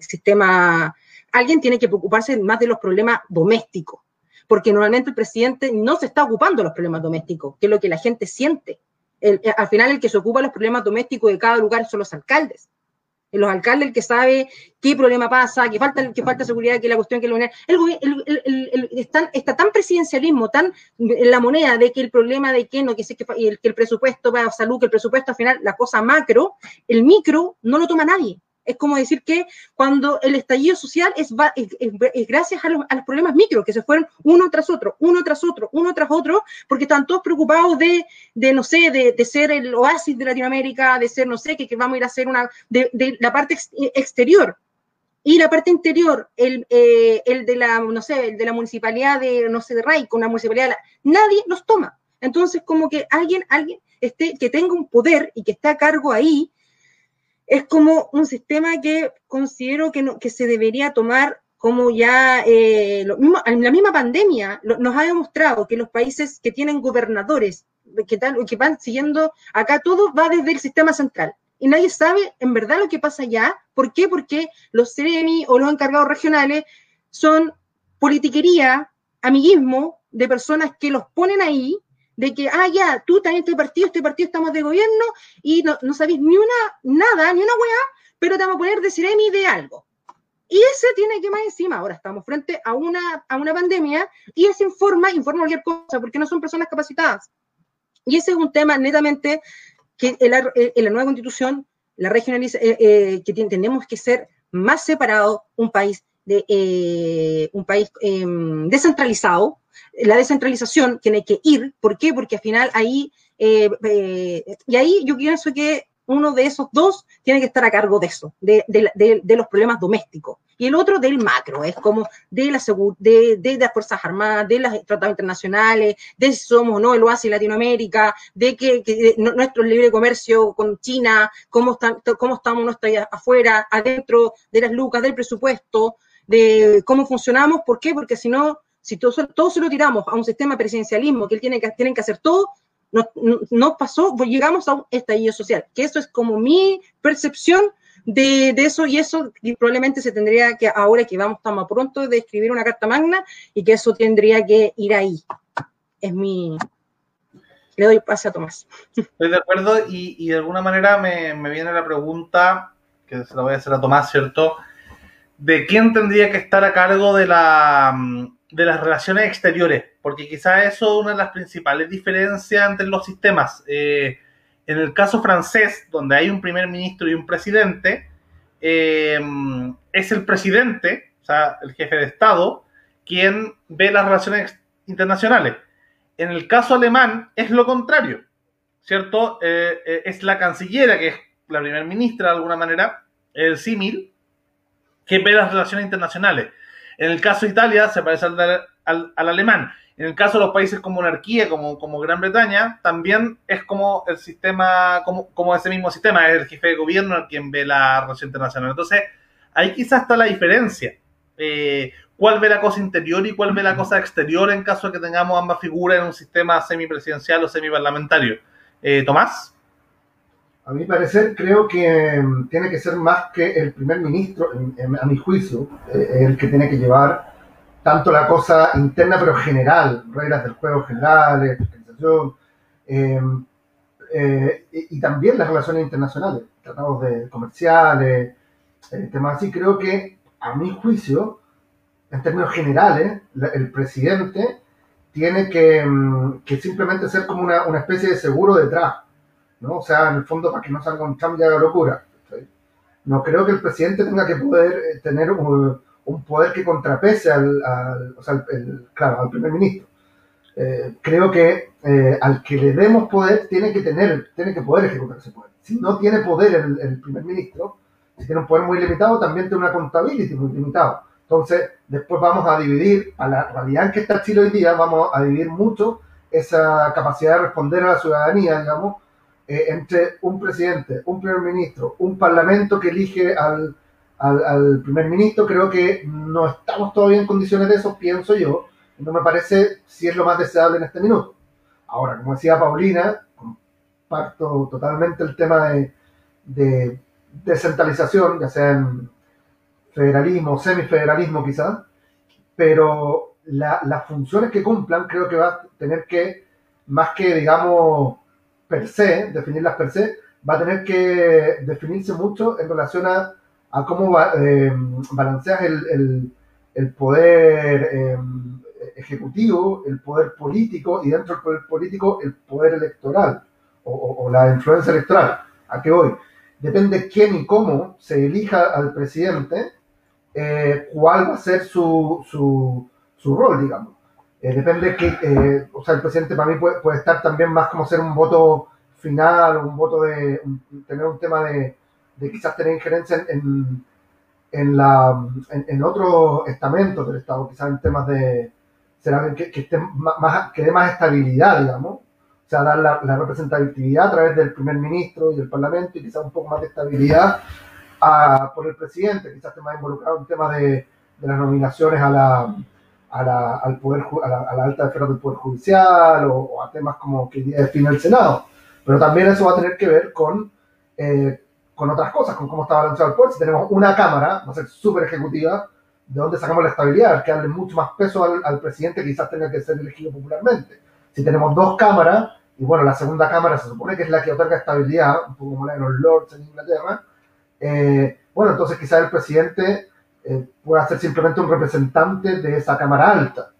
sistema, alguien tiene que preocuparse más de los problemas domésticos, porque normalmente el presidente no se está ocupando de los problemas domésticos, que es lo que la gente siente. Eh, al final el que se ocupa de los problemas domésticos de cada lugar son los alcaldes los alcaldes, el que sabe qué problema pasa, que falta, que falta seguridad, que la cuestión que la unidad. El, el- el- está, tan presidencialismo, tan en la moneda de que el problema de que no, que, que, el, que el presupuesto para salud, que el presupuesto al final, la cosa macro, el micro no lo toma nadie. Es como decir que cuando el estallido social es, es, es- gracias a los, problemas micro, que se fueron uno tras otro, uno tras otro, uno tras otro, porque están todos preocupados de, de no sé, de, ser el oasis de Latinoamérica, de ser, no sé, que, que vamos a ir a hacer una, de, la parte ex- exterior. Y la parte interior, el, eh, el de la, no sé, el de la municipalidad de, no sé, de municipalidad, de la- nadie los toma. Entonces, como que alguien, alguien esté, que tenga un poder y que esté a cargo ahí, es como un sistema que considero que, no, que se debería tomar como ya eh, lo mismo, la misma pandemia nos ha demostrado que los países que tienen gobernadores que, que van siguiendo acá todo va desde el sistema central y nadie sabe en verdad lo que pasa allá. ¿Por qué? Porque los CEREMI o los encargados regionales son politiquería, amiguismo de personas que los ponen ahí, de que, ah, ya, tú también este partido, este partido estamos de gobierno y no, no sabéis ni una, nada, ni una weá, pero te vamos a poner de de algo. Y ese tiene que más encima. Ahora estamos frente a una, a una pandemia y ese informa, informa cualquier cosa, porque no son personas capacitadas. Y ese es un tema netamente que en la, en la nueva constitución, la regionaliza, eh, eh, que tenemos que ser más separado, un país, de, eh, un país em, descentralizado. La descentralización tiene que ir. ¿Por qué? Porque al final ahí, y ahí yo pienso que uno de esos dos tiene que estar a cargo de eso, de, de, los problemas domésticos. Y el otro del macro, es como de, la de, las Fuerzas Armadas, de los tratados internacionales, de si somos o no el oasis Latinoamérica, de que, nuestro libre comercio con China, cómo, están, cómo estamos nosotros afuera, adentro de las lucas del presupuesto, de cómo funcionamos. ¿Por qué? Porque si no, si todos todo se lo tiramos a un sistema presidencialismo que él tiene que, tienen que hacer todo, no, pasó, pues llegamos a un estallido social, que eso es como mi percepción de, eso y eso probablemente se tendría que, ahora que vamos tan pronto de escribir una carta magna y que eso tendría que ir ahí. Es mi... Le doy pase a Tomás. Estoy de acuerdo y, de alguna manera me, me, viene la pregunta, que se la voy a hacer a Tomás, ¿cierto? De quién tendría que estar a cargo de la de las relaciones exteriores, porque quizás eso es una de las principales diferencias entre los sistemas. Eh, en el caso francés, donde hay un primer ministro y un presidente, eh, es el presidente, o sea, el jefe de Estado, quien ve las relaciones internacionales. En el caso alemán es lo contrario, ¿cierto? Eh, es la cancillera, que es la primera ministra de alguna manera, el símil, que ve las relaciones internacionales. En el caso de Italia se parece al, alemán. En el caso de los países con monarquía, como, como Gran Bretaña, también es como el sistema, como, como ese mismo sistema, es el jefe de gobierno quien ve la relación internacional. Entonces, ahí quizás está la diferencia. Eh, ¿Cuál ve la cosa interior y cuál ve la cosa exterior en caso de que tengamos ambas figuras en un sistema semipresidencial o semiparlamentario? Eh, Tomás. A mi parecer, creo que mm, tiene que ser más que el primer ministro, a mi juicio, eh, el que tiene que llevar tanto la cosa interna, pero general, reglas del juego generales, fiscalización, em, eh, y, también las relaciones internacionales, tratados de comerciales, eh, temas así. Creo que, a mi juicio, en términos generales, el presidente tiene que, mm, que simplemente ser como una, una especie de seguro detrás ¿no? O sea, en el fondo para que no salga un cambio de locura. No creo que el presidente tenga que poder eh, tener un, poder que contrapese al, o sea, el, claro, al primer ministro. Eh, creo que eh, al que le demos poder tiene que tener, tiene que poder ejecutar ese poder. Si no tiene poder el, primer ministro, si tiene un poder muy limitado, también tiene una contabilidad muy limitada. Entonces, después vamos a dividir, a la realidad en que está Chile hoy día, vamos a dividir mucho esa capacidad de responder a la ciudadanía, digamos, eh, entre un presidente, un primer ministro, un parlamento que elige al, al, primer ministro, creo que no estamos todavía en condiciones de eso, pienso yo. No me parece si es lo más deseable en este minuto. Ahora, como decía Paulina, comparto totalmente el tema de, de descentralización, ya sea en federalismo, semifederalismo quizás, pero las funciones que cumplan creo que va a tener que, más que, digamos, per se, definirlas per se, va a tener que definirse mucho en relación a, cómo va, eh, balanceas el, el, poder eh, ejecutivo, el poder político y dentro del poder político el poder electoral o, la influencia electoral. ¿A qué voy? Depende quién y cómo se elija al presidente, eh, cuál va a ser su, su, su rol, digamos. Eh, depende que, eh, o sea, el presidente para mí puede, puede, estar también más como ser un voto final, un voto de, tener un tema de, quizás tener injerencia en, en, la, en, otros estamentos del Estado, quizás en temas de, será que, que, esté más, que dé más estabilidad, digamos, o sea, dar la, la, representatividad a través del primer ministro y del parlamento y quizás un poco más de estabilidad a, por el presidente, quizás esté más involucrado en temas de, de las nominaciones a la a la, al poder, a la, a la alta esfera del Poder Judicial o, a temas como que define el Senado. Pero también eso va a tener que ver con eh, con otras cosas, con cómo está balanceado el poder. Si tenemos una cámara, va a ser súper ejecutiva, ¿de dónde sacamos la estabilidad? Que darle mucho más peso al, al presidente que quizás tenga que ser elegido popularmente. Si tenemos dos cámaras, y bueno, la segunda cámara se supone que es la que otorga estabilidad, un poco como la de los Lords en Inglaterra, eh, bueno, entonces quizás el presidente eh, pueda ser simplemente un representante de esa cámara alta,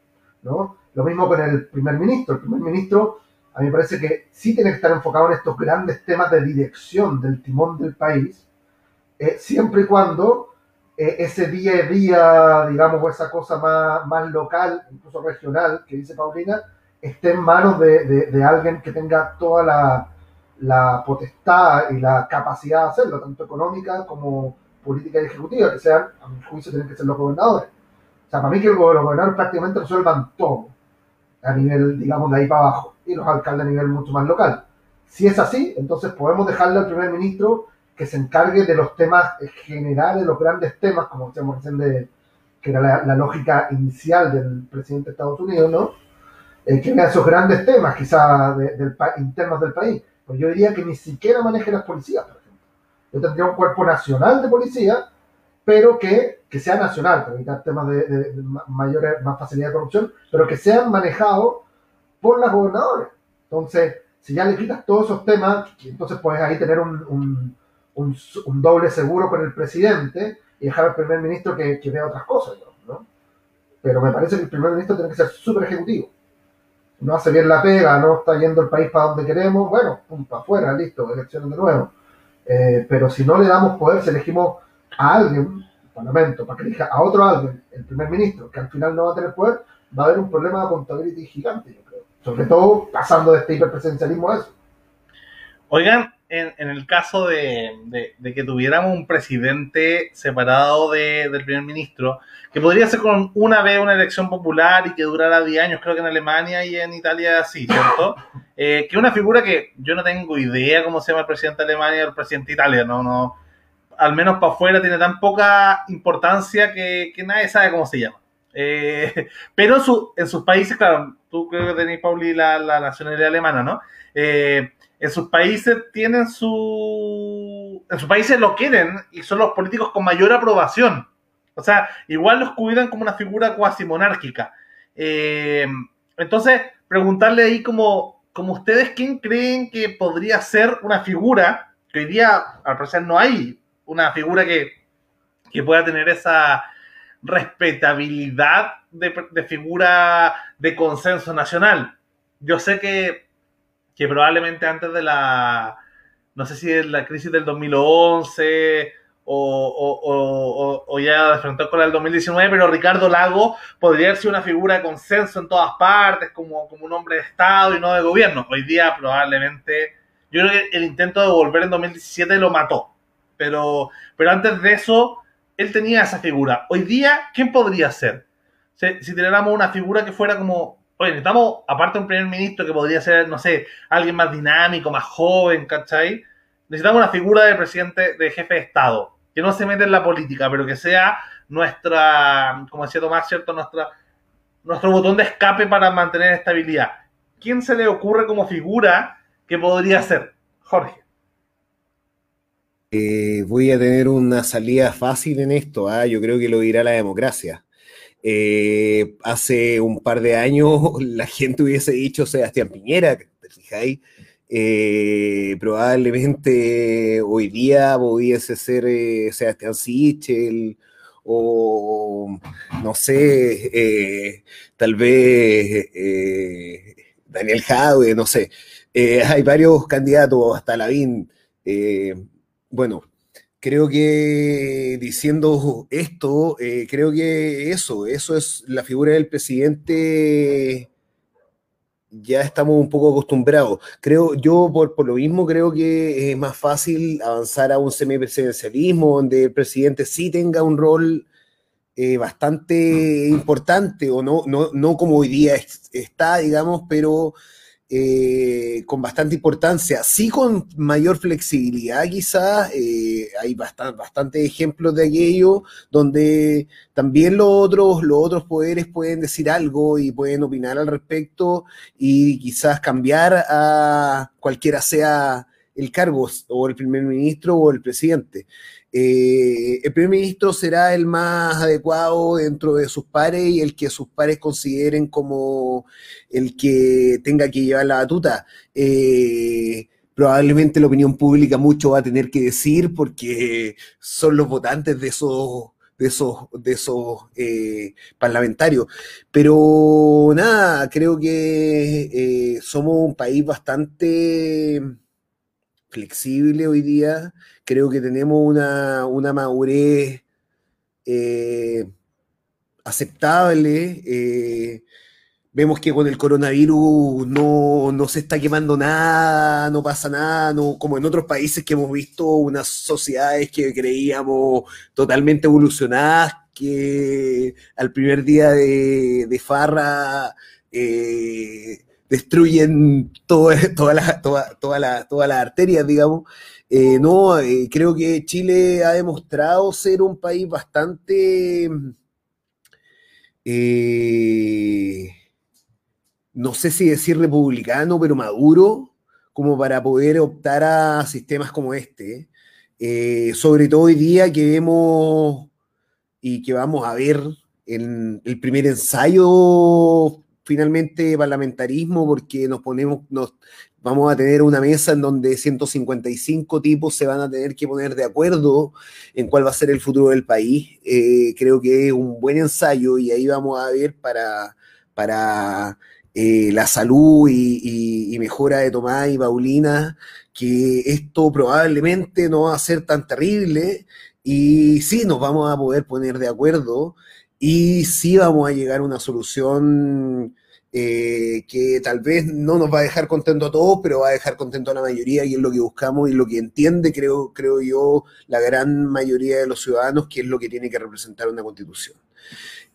¿no? Lo mismo con el primer ministro. El primer ministro, a mí me parece que sí tiene que estar enfocado en estos grandes temas de dirección del timón del país, eh, siempre y cuando eh, ese día a día, digamos, o esa cosa más, local, incluso regional, que dice Paulina, esté en manos de, alguien que tenga toda la, potestad y la capacidad de hacerlo, tanto económica como política y ejecutiva, que sean, a mi juicio, tienen que ser los gobernadores. O sea, para mí que los gobernadores prácticamente resuelvan todo a nivel, digamos, de ahí para abajo, y los alcaldes a nivel mucho más local. Si es así, entonces podemos dejarle al primer ministro que se encargue de los temas generales, los grandes temas, como decíamos recién, de, que era la, lógica inicial del presidente de Estados Unidos, ¿no? Eh, que vea esos grandes temas, quizás de, del, internos del país. Pues yo diría que ni siquiera maneje las policías, ejemplo. Yo tendría un cuerpo nacional de policía, pero que, que sea nacional, para evitar temas de, de, mayores, más facilidad de corrupción, pero que sean manejados por las gobernadoras. Entonces, si ya le quitas todos esos temas, entonces puedes ahí tener un, un doble seguro con el presidente y dejar al primer ministro que, que vea otras cosas, ¿no? Pero me parece que el primer ministro tiene que ser súper ejecutivo. No hace bien la pega, no está yendo el país para donde queremos, bueno, pum, para afuera, listo, elecciones de nuevo. Eh, pero si no le damos poder, si elegimos a alguien, el Parlamento, para que elija a otro alguien, el primer ministro, que al final no va a tener poder, va a haber un problema de accountability gigante, yo creo. Sobre todo pasando de este hiperpresidencialismo a eso. Oigan, en, en el caso de, de, de, que tuviéramos un presidente separado de, del primer ministro, que podría ser con una vez una elección popular y que durara 10 años, creo que en Alemania y en Italia sí, ¿cierto? Eh, que una figura que yo no tengo idea cómo se llama el presidente de Alemania y el presidente de Italia, no, no, al menos para afuera tiene tan poca importancia que, que nadie sabe cómo se llama. Eh, pero su, en, sus países, claro, tú creo que tenéis, Pauli, la, la nacionalidad alemana, ¿no? Eh, en sus países tienen su... En sus países lo quieren y son los políticos con mayor aprobación. O sea, igual los cuidan como una figura cuasi monárquica. Eh, entonces, preguntarle ahí como, como ustedes, ¿quién creen que podría ser una figura que hoy día, al parecer, no hay una figura que, que pueda tener esa respetabilidad de, de, figura de consenso nacional? Yo sé que, que probablemente antes de la, no sé si la crisis del 2011 o, o, o, o, ya de frente con la del 2019, pero Ricardo Lago podría ser una figura de consenso en todas partes, como, como un hombre de Estado y no de gobierno. Hoy día probablemente, yo creo que el intento de volver en 2017 lo mató, pero, pero antes de eso, él tenía esa figura. Hoy día, ¿quién podría ser? Si, si una figura que fuera como, oye, necesitamos, aparte de un primer ministro que podría ser, no sé, alguien más dinámico, más joven, ¿cachai? Necesitamos una figura de presidente, de jefe de Estado que no se mete en la política, pero que sea nuestra, como decía Tomás, ¿cierto? Nuestra, nuestro botón de escape para mantener estabilidad. ¿Quién se le ocurre como figura que podría ser? Jorge. Eh, voy a tener una salida fácil en esto. ¿eh? Yo creo que lo dirá la democracia. Eh, hace un par de años la gente hubiese dicho Sebastián Piñera, ¿te fijáis? Eh, probablemente hoy día pudiese ser eh, Sebastián Sichel o no sé, eh, tal vez Daniel Jadwe, no sé. hay varios candidatos, hasta Lavín. bueno, creo que diciendo esto, creo que eso, eso es la figura del presidente ya estamos un poco acostumbrados. Creo, yo por, por, lo mismo creo que es más fácil avanzar a un semipresidencialismo donde el presidente sí tenga un rol eh, bastante importante, o no, no, no como hoy día está, digamos, pero eh, con bastante importancia, sí con mayor flexibilidad quizás, eh, hay bastantes bastante ejemplos de aquello donde también los otros, los otros poderes pueden decir algo y pueden opinar al respecto y quizás cambiar a cualquiera sea el cargo, o el primer ministro o el presidente. Eh, el primer ministro será el más adecuado dentro de sus pares y el que sus pares consideren como el que tenga que llevar la batuta. Eh, probablemente la opinión pública mucho va a tener que decir porque son los votantes de esos de esos, de esos eh, parlamentarios. Pero nada, creo que somos un país bastante flexible hoy día. Creo que tenemos una, una madurez eh, aceptable. Eh, vemos que con el coronavirus no, no, se está quemando nada, no pasa nada, no, como en otros países que hemos visto unas sociedades que creíamos totalmente evolucionadas, que al primer día de, de farra eh, destruyen toda, toda toda, toda todas las arterias, digamos. Eh, no, eh, creo que Chile ha demostrado ser un país bastante, eh, no sé si decir republicano, pero maduro, como para poder optar a sistemas como este. sobre todo hoy día que vemos y que vamos a ver en el primer ensayo finalmente parlamentarismo porque nos ponemos, nos, vamos a tener una mesa en donde 155 tipos se van a tener que poner de acuerdo en cuál va a ser el futuro del país. Eh, creo que es un buen ensayo y ahí vamos a ver para, para eh, la salud y, y, mejora de Tomás y Paulina que esto probablemente no va a ser tan terrible y sí nos vamos a poder poner de acuerdo y sí vamos a llegar a una solución eh, que tal vez no nos va a dejar contento a todos, pero va a dejar contento a la mayoría y es lo que buscamos y lo que entiende, creo, creo yo, la gran mayoría de los ciudadanos, que es lo que tiene que representar una constitución.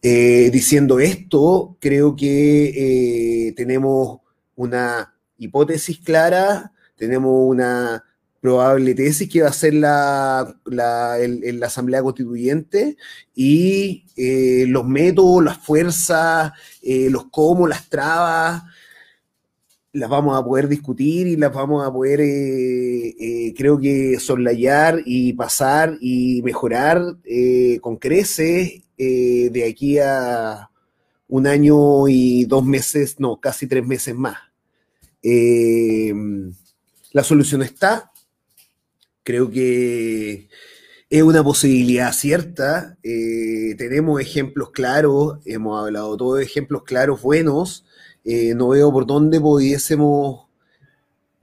Eh, diciendo esto, creo que eh, tenemos una hipótesis clara, tenemos una probable tesis que va a ser la, la, la Asamblea Constituyente y eh, los métodos, las fuerzas, eh, los cómo, las trabas, las vamos a poder discutir y las vamos a poder, eh, creo que, soslayar y pasar y mejorar con creces de aquí a un año y dos meses, no, casi tres meses más. la solución está, Creo que es una posibilidad cierta. Eh, tenemos ejemplos claros, hemos hablado todos de ejemplos claros, buenos. Eh, no veo por dónde pudiésemos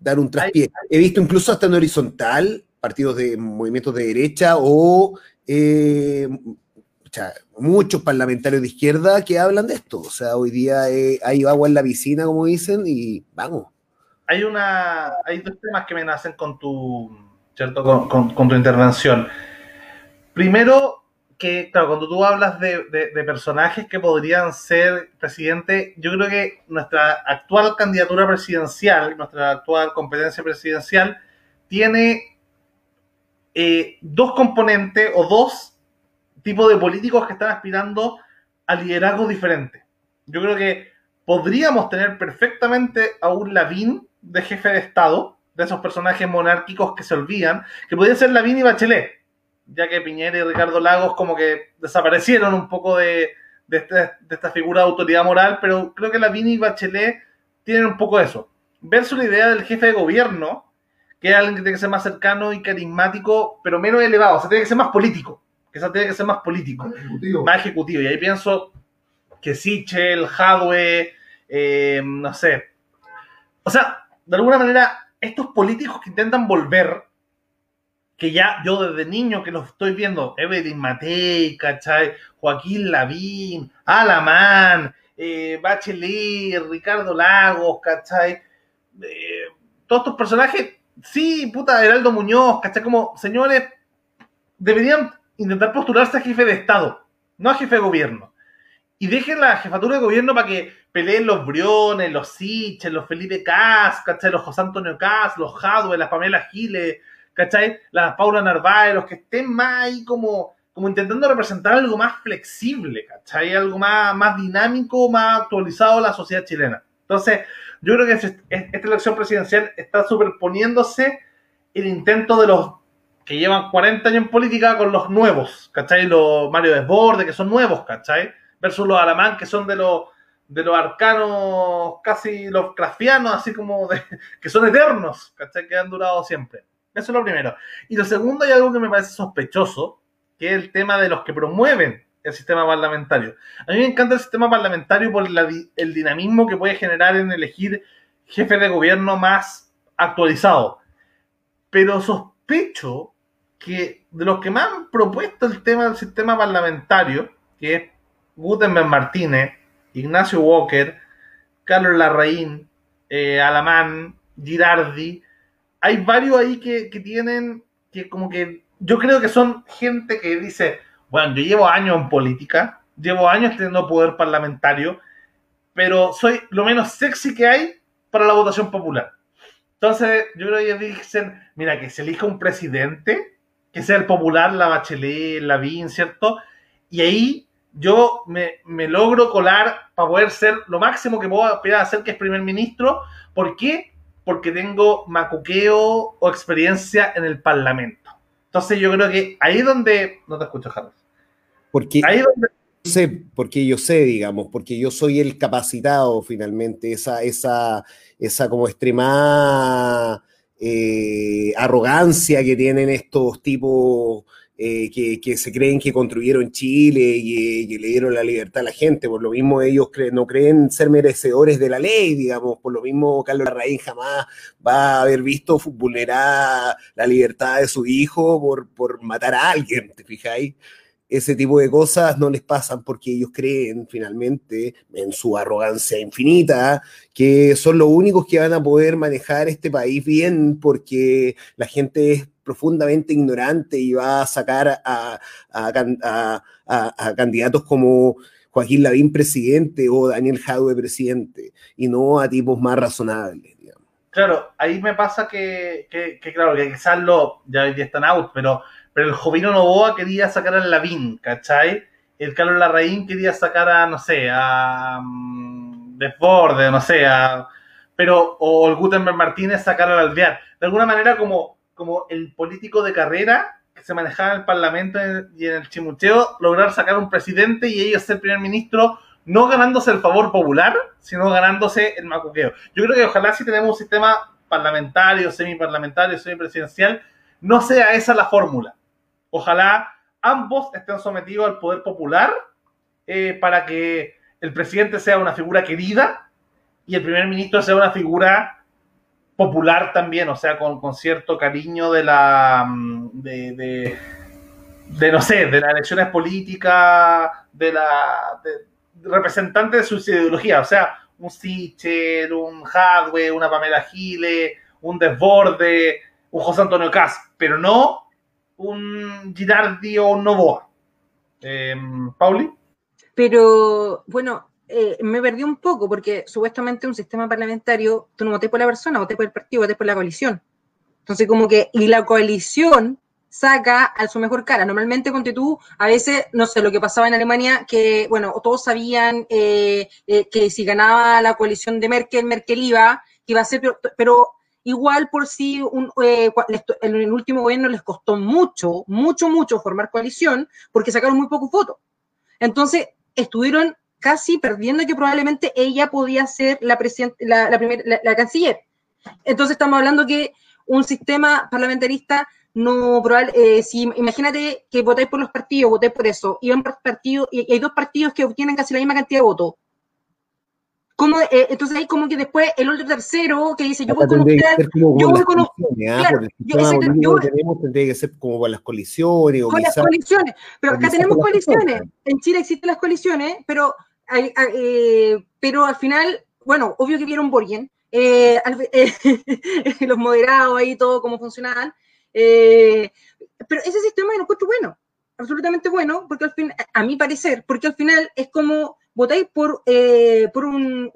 dar un traspié. He visto incluso hasta en horizontal partidos de movimientos de derecha o eh, muchos parlamentarios de izquierda que hablan de esto. O sea, hoy día hay agua en la piscina, como dicen, y vamos. Hay una, hay dos temas que me nacen con tu ¿cierto? Con, tu intervención. Primero, que, claro, cuando tú hablas de, personajes que podrían ser presidente, yo creo que nuestra actual candidatura presidencial, nuestra actual competencia presidencial, tiene eh, dos componentes o dos tipos de políticos que están aspirando a liderazgos diferentes. Yo creo que podríamos tener perfectamente a un Lavín de jefe de Estado, de esos personajes monárquicos que se olvidan, que podían ser Lavín y Bachelet, ya que Piñera y Ricardo Lagos como que desaparecieron un poco de, este, de, esta figura de autoridad moral, pero creo que Lavín y Bachelet tienen un poco eso. Versus la idea del jefe de gobierno, que es alguien que tiene que ser más cercano y carismático, pero menos elevado, o sea, tiene que ser más político, que sea, tiene que ser más político, más ejecutivo. Más ejecutivo. Y ahí pienso que Sichel, Hadwe, eh, no sé. O sea, de alguna manera estos políticos que intentan volver, que ya yo desde niño que los estoy viendo, Evelyn Matei, ¿cachai? Joaquín Lavín, Alamán, eh, Bachelet, Ricardo Lagos, ¿cachai? Eh, todos estos personajes, sí, puta, Heraldo Muñoz, ¿cachai? Como, señores, deberían intentar postularse a jefe de Estado, no a jefe de gobierno. Y dejen la jefatura de gobierno para que peleen los Briones, los Siches, los Felipe Cas, ¿cachai? Los José Antonio Cas, los Jadwe, las Pamela Giles, ¿cachai? Las Paula Narváez, los que estén más ahí como, como intentando representar algo más flexible, ¿cachai? Algo más, más dinámico, más actualizado a la sociedad chilena. Entonces, yo creo que esta elección presidencial está superponiéndose el intento de los que llevan 40 años en política con los nuevos, ¿cachai? Los Mario Desborde, que son nuevos, ¿cachai? Versus los Alamán, que son de los, de los arcanos casi los crafianos, así como de, que son eternos, ¿cachai? Que han durado siempre. Eso es lo primero. Y lo segundo, hay algo que me parece sospechoso, que es el tema de los que promueven el sistema parlamentario. A mí me encanta el sistema parlamentario por el dinamismo que puede generar en elegir jefe de gobierno más actualizado. Pero sospecho que de los que me han propuesto el tema del sistema parlamentario, que es Gutenberg Martínez, Ignacio Walker, Carlos Larraín, eh, Alamán, Girardi, hay varios ahí que, tienen, que como que yo creo que son gente que dice, bueno, yo llevo años en política, llevo años teniendo poder parlamentario, pero soy lo menos sexy que hay para la votación popular. Entonces, yo creo que ellos dicen, mira, que se elija un presidente que sea el popular, la Bachelet, la Vin, ¿cierto? Y ahí yo me, logro colar para poder ser lo máximo que puedo hacer, que es primer ministro. ¿Por qué? Porque tengo macuqueo o experiencia en el Parlamento. Entonces yo creo que ahí donde... No te escucho, Carlos. Porque ahí donde... sé, porque yo sé, digamos, porque yo soy el capacitado finalmente, esa, esa, esa como extremada eh, arrogancia que tienen estos tipos eh, que, se creen que construyeron Chile y que le dieron la libertad a la gente. Por lo mismo ellos no creen ser merecedores de la ley, digamos. Por lo mismo Carlos Larraín jamás va a haber visto vulnerar la libertad de su hijo por, por matar a alguien, ¿te fijáis? Ese tipo de cosas no les pasan porque ellos creen finalmente en su arrogancia infinita que son los únicos que van a poder manejar este país bien porque la gente es profundamente ignorante y va a sacar a, candidatos como Joaquín Lavín presidente o Daniel Jadwe presidente y no a tipos más razonables. Claro, ahí me pasa que, claro, que quizás lo, ya día están out, pero pero el Jovino Novoa quería sacar a Lavín, ¿cachai? El Carlos Larraín quería sacar a, no sé, a um, Desborde, no sé, a, pero, o el Gutenberg Martínez sacar al Alvear. De alguna manera como, como el político de carrera que se manejaba en el Parlamento y en el chimucheo, lograr sacar un presidente y ellos ser primer ministro, no ganándose el favor popular, sino ganándose el macuqueo. Yo creo que ojalá si tenemos un sistema parlamentario, semiparlamentario, semipresidencial, no sea esa la fórmula. Ojalá ambos estén sometidos al poder popular eh, para que el presidente sea una figura querida y el primer ministro sea una figura popular también, o sea, con, cierto cariño de la. Mm, de, de, no sé, de las elecciones políticas, de la. Representante de su ideología, o sea, un Sichel, un Hadwe, una Pamela Gile, un Desborde, un José Antonio Cas, pero no un Girardi o Novoa. Em, Pauli. Pero bueno, eh, me perdí un poco porque supuestamente un sistema parlamentario, tú no voté por la persona, voté por el partido, voté por la coalición. Entonces, como que, y la coalición saca a su mejor cara. Normalmente, con a veces, no sé, lo que pasaba en Alemania, que, bueno, todos sabían eh, eh, que si ganaba la coalición de Merkel, Merkel iba, que iba a ser, pero igual por si un, eh, en el último gobierno les costó mucho, mucho, mucho formar coalición porque sacaron muy pocos votos. Entonces, estuvieron casi perdiendo que probablemente ella podía ser la, la, la, la, canciller. Entonces, estamos hablando que un sistema parlamentarista no probable, eh, si imagínate que votáis por los partidos, votáis por eso, y, partido, y hay dos partidos que obtienen casi la misma cantidad de votos, como, eh, entonces hay como que después el otro tercero que dice, yo voy con usted, yo voy con. ¿ah? Claro, yo, tenemos, tendría que ser como con las colisiones. con las colisiones, pero acá tenemos colisiones. En Chile existen las colisiones, pero, eh, pero al final, bueno, obvio que vieron Borgen, eh, eh los moderados ahí, todo cómo funcionaban. Eh, pero ese sistema yo lo encuentro bueno, absolutamente bueno, porque al fin, a mi parecer, porque al final es como votáis por, eh, por, un,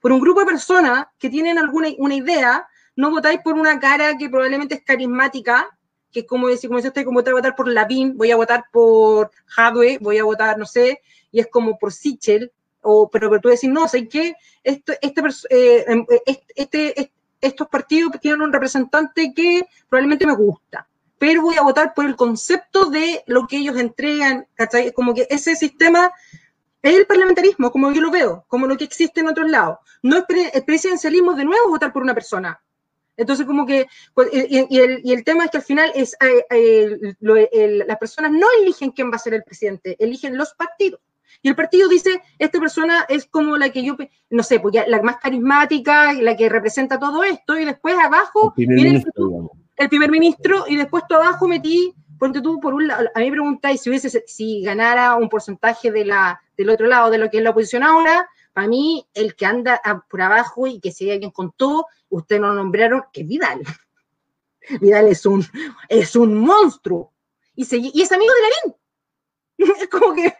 por un grupo de personas que tienen alguna una idea, no votáis por una cara que probablemente es carismática, que es como decir, como decía como voy a votar por Lavín, voy a votar por Hadwe, voy a votar, no sé, y es como por Sichel, o, pero, pero tú decís, no, sé qué? Esto, este, eh, em, este, este, estos partidos tienen un representante que probablemente me gusta, pero voy a votar por el concepto de lo que ellos entregan, ¿cachai? Como que ese sistema es el parlamentarismo, como yo lo veo, como lo que existe en otros lados. No es el presidencialismo de nuevo votar por una persona. Entonces, como que, pues, y, el, tema es que al final es, eh, las personas no eligen quién va a ser el presidente, eligen los partidos. Y el partido dice, esta persona es como la que yo, no sé, pues la más carismática, la que representa todo esto, y después abajo el viene ministro, el, primer ministro, y después tú abajo metí, ponte tú por un lado, a mí me preguntáis si hubiese, si ganara un porcentaje de la, del otro lado de lo que es la oposición ahora, para mí, el que anda por abajo y que si alguien contó, usted no nombraron, que Vidal. Vidal es un, es un monstruo. Y, se, es amigo de Lavín. Es como que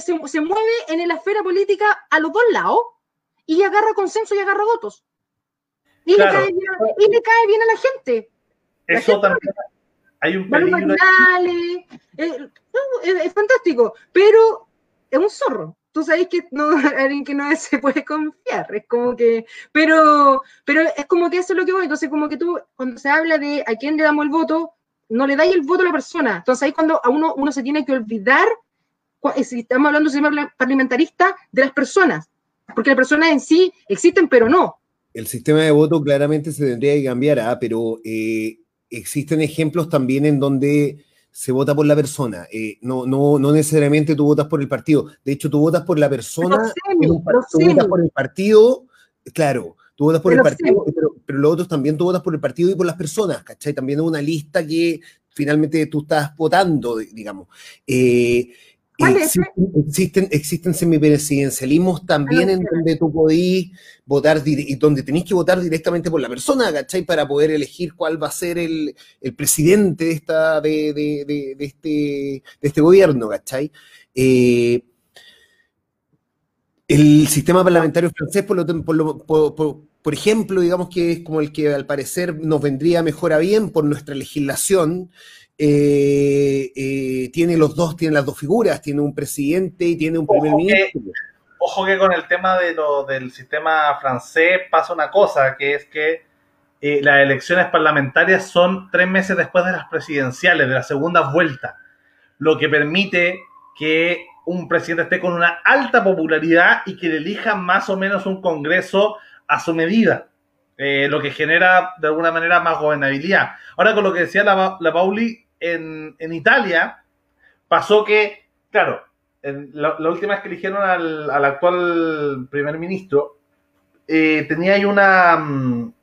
se, mueve en la esfera política a los dos lados y agarra consenso y agarra votos. Y, le, cae bien, a la gente. Eso también hay un peligro. Eh, es, fantástico, pero es un zorro. Tú sabes que no, alguien que no se puede confiar, es como que, pero, pero es como que eso es lo que voy, entonces como que tú, cuando se habla de a quién le damos el voto, no le dais el voto a la persona. Entonces ahí cuando a uno, uno se tiene que olvidar, eh, si estamos hablando de sistema parlamentarista, de las personas, porque las personas en sí existen, pero no. El sistema de voto claramente se tendría que cambiar, ¿ah? pero eh, existen ejemplos también en donde se vota por la persona. Eh, no, no, no necesariamente tú votas por el partido. De hecho, tú votas por la persona, tú votas por el partido, claro, Tú votas por el partido, pero, pero los otros también tú votas por el partido y por las personas, ¿cachai? También es una lista que finalmente tú estás votando, digamos. Eh, existen, existen, semipresidencialismos también en donde tú podís votar, y donde tenéis que votar directamente por la persona, ¿cachai? Para poder elegir cuál va a ser el, el presidente de, esta, de, de, de, este, de este gobierno, ¿cachai? Eh, el sistema parlamentario francés, por, por, ejemplo, digamos que es como el que al parecer nos vendría mejor a bien por nuestra legislación, eh, eh, tiene los dos, tiene las dos figuras, tiene un presidente y tiene un primer ministro. ojo que con el tema de lo, del sistema francés pasa una cosa, que es que eh, las elecciones parlamentarias son tres meses después de las presidenciales, de la segunda vuelta, lo que permite que un presidente esté con una alta popularidad y que le elija más o menos un Congreso a su medida, eh, lo que genera de alguna manera más gobernabilidad. Ahora con lo que decía la, Pauli, en, Italia pasó que, claro, la, última vez que eligieron al, actual primer ministro, eh, tenía ahí una... Mm,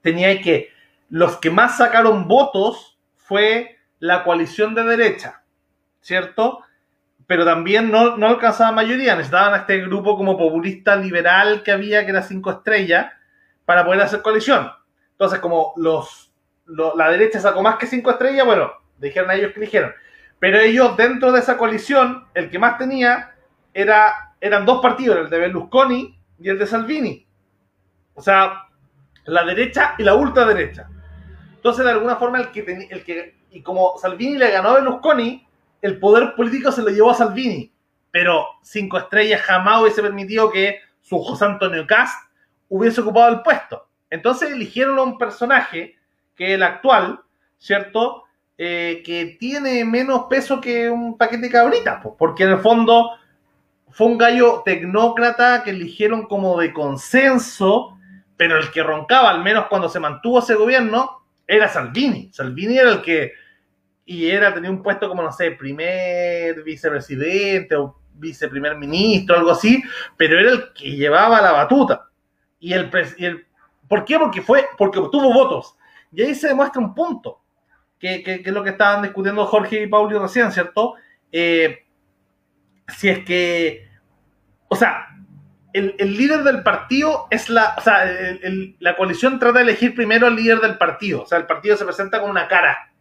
tenía ahí que los que más sacaron votos fue la coalición de derecha, ¿cierto? pero también no, no alcanzaba mayoría. Necesitaban a este grupo como populista liberal que había, que era cinco estrellas, para poder hacer coalición. Entonces, como los, la derecha sacó más que cinco estrellas, bueno, dijeron a ellos que eligieron. Pero ellos, dentro de esa coalición, el que más tenía era, eran dos partidos, el de Berlusconi y el de Salvini. O sea, la derecha y la ultraderecha. Entonces, de alguna forma, el que, el que y como Salvini le ganó a Berlusconi, el poder político se lo llevó a Salvini, pero cinco estrellas jamás hubiese permitido que su José Antonio Cast hubiese ocupado el puesto. Entonces eligieron a un personaje que el actual, ¿cierto? Eh, que tiene menos peso que un paquete de cabritas, porque en el fondo fue un gallo tecnócrata que eligieron como de consenso, pero el que roncaba, al menos cuando se mantuvo ese gobierno, era Salvini. Salvini era el que y era, tenía un puesto como, no sé, primer vicepresidente o viceprimer ministro, algo así, pero era el que llevaba la batuta. Y el, el ¿Por qué? Porque fue, porque obtuvo votos. Y ahí se demuestra un punto, que, que, es lo que estaban discutiendo Jorge y Pauli recién, ¿cierto? Eh, si es que, o sea, el, el, líder del partido es la, o sea, la coalición trata de elegir primero al líder del partido, o sea, el partido se presenta con una cara,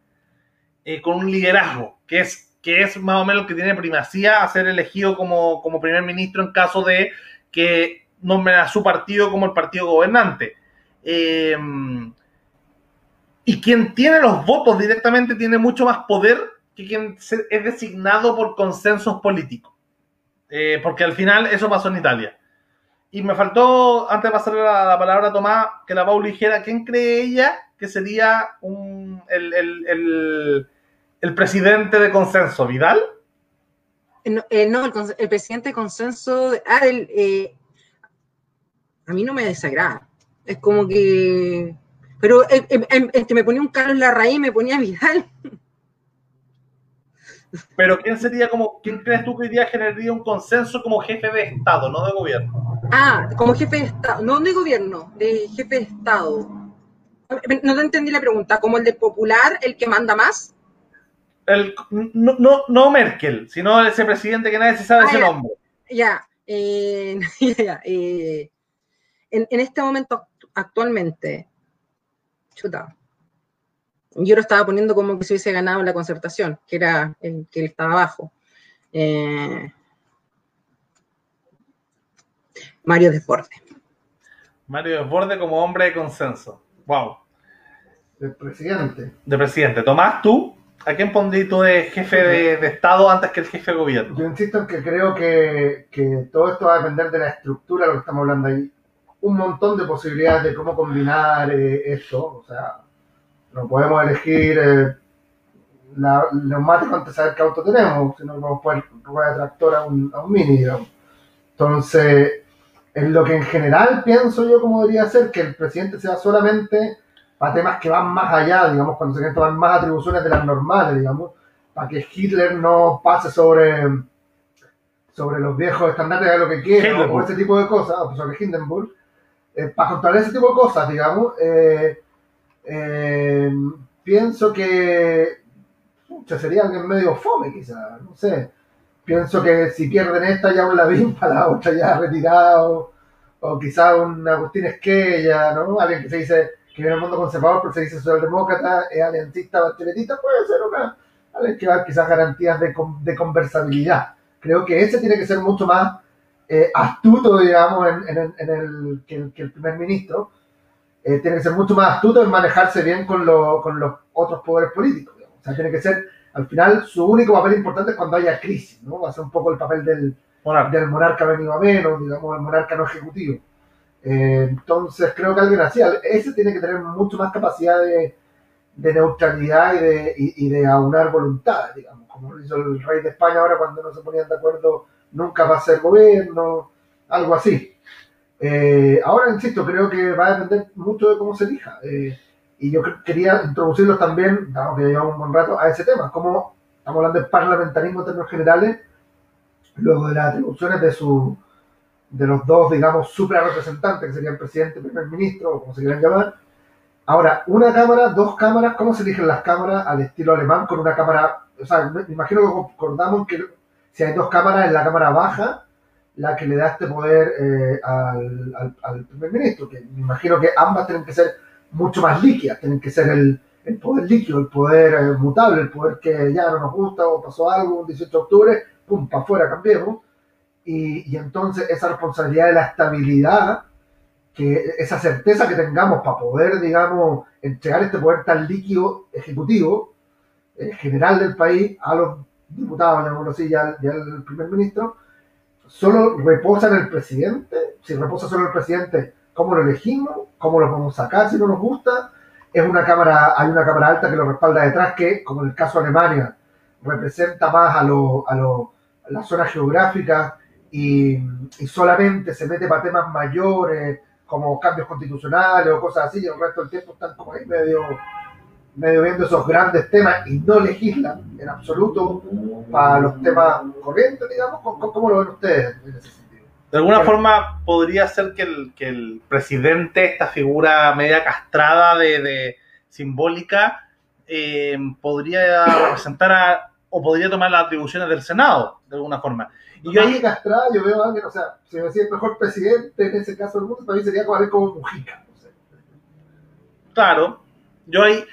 eh, con un liderazgo, que es, que es más o menos el que tiene primacía a ser elegido como, como primer ministro en caso de que nombren a su partido como el partido gobernante. Eh, y quien tiene los votos directamente tiene mucho más poder que quien es designado por consensos políticos. Eh, porque al final eso pasó en Italia. y me faltó, antes de pasarle la, la palabra a Tomás, que la Paula dijera quién cree ella que sería el, presidente de consenso, ¿Vidal? No, eh, no el, el, presidente de consenso, ah, eh, a mí no me desagrada. Es como que. Pero el, que me ponía un Carlos Larraín me ponía Vidal. Pero ¿quién sería como, quién crees tú que hoy día generaría un consenso como jefe de Estado, no de gobierno? Ah, como jefe de Estado, no de gobierno, de jefe de Estado. No te entendí la pregunta, ¿como el de popular, el que manda más? El, no, no, no Merkel, sino ese presidente que nadie se sabe ah, ese ya, nombre. Ya, eh, ya eh, en, en, este momento, actualmente, chuta, yo lo estaba poniendo como que se hubiese ganado la concertación, que era el que él estaba abajo. Eh, Mario Desborde. Mario Desborde como hombre de consenso. Wow. De presidente. De presidente. Tomás, tú, ¿a quién pondrías tú de jefe de, de, Estado antes que el jefe de gobierno? Yo insisto en que creo que, que, todo esto va a depender de la estructura de lo que estamos hablando ahí. Un montón de posibilidades de cómo combinar eh, esto. O sea, no podemos elegir eh, la, neumático antes de saber qué auto tenemos, sino que vamos a poner rueda de tractor a un, a un mini, digamos. Entonces, en lo que en general pienso yo como debería ser, que el presidente sea solamente para temas que van más allá, digamos, cuando se quieren tomar más atribuciones de las normales, digamos, para que Hitler no pase sobre, sobre los viejos estándares de lo que quiera, o ese tipo de cosas, o sobre Hindenburg, eh, para controlar ese tipo de cosas, digamos, eh, eh, pienso que pucha, sería alguien medio fome, quizás, no sé. Pienso que si pierden esta, ya un Lavín para la otra ya retirado, o quizás un Agustín Esquella, ¿no? Alguien que se dice que viene el mundo conservador, pero se dice socialdemócrata, es aliantista, bacheletista, puede ser una, alguien que va quizás garantías de, de, conversabilidad. Creo que ese tiene que ser mucho más eh, astuto, digamos, en, en, en el, que, el, que el primer ministro, eh, tiene que ser mucho más astuto en manejarse bien con, lo, con los otros poderes políticos. Digamos. O sea, tiene que ser, al final, su único papel importante es cuando haya crisis, ¿no? Va a ser un poco el papel del monarca, del monarca venido a menos, digamos, el monarca no ejecutivo. Eh, entonces, creo que alguien así, ese tiene que tener mucho más capacidad de, de neutralidad y de, y, y de aunar voluntades, digamos, como lo hizo el rey de España ahora cuando no se ponían de acuerdo, nunca va a ser gobierno, algo así. Eh, ahora, insisto, creo que va a depender mucho de cómo se elija. Eh, y yo quería introducirlos también, dado que llevamos un buen rato, a ese tema. Como estamos hablando de parlamentarismo en términos generales, luego de las atribuciones de, su, de los dos, digamos, super representantes, que serían presidente primer ministro, o como se quieran llamar. Ahora, una cámara, dos cámaras, ¿cómo se eligen las cámaras al estilo alemán con una cámara? O sea, me imagino que concordamos que si hay dos cámaras en la cámara baja, la que le da este poder eh, al, al, al, primer ministro, que me imagino que ambas tienen que ser mucho más líquidas, tienen que ser el, el poder líquido, el poder eh, mutable, el poder que ya no nos gusta o pasó algo un 18 de octubre, pum, para afuera, cambiemos. Y, y, entonces esa responsabilidad de la estabilidad, que esa certeza que tengamos para poder, digamos, entregar este poder tan líquido ejecutivo, eh, general del país, a los diputados, llamémoslo así, ya al primer ministro, solo reposa en el presidente. Si reposa solo el presidente, ¿cómo lo elegimos? ¿Cómo lo podemos sacar si no nos gusta? Es una cámara, hay una cámara alta que lo respalda detrás, que, como en el caso de Alemania, representa más a, lo, a, lo, a la zona geográfica y, y, solamente se mete para temas mayores, como cambios constitucionales o cosas así, y el resto del tiempo están como ahí medio medio viendo esos grandes temas y no legislan en absoluto para los temas corrientes, digamos, ¿cómo, lo ven ustedes en ese sentido? De alguna Pero, forma podría ser que el, que el presidente, esta figura media castrada de, de simbólica, eh, podría representar a, o podría tomar las atribuciones del Senado, de alguna forma. Y yo ahí castrada, yo veo a alguien, o sea, si me decía el mejor presidente en ese caso del mundo, mí sería como como Mujica. No sé. Claro, yo ahí,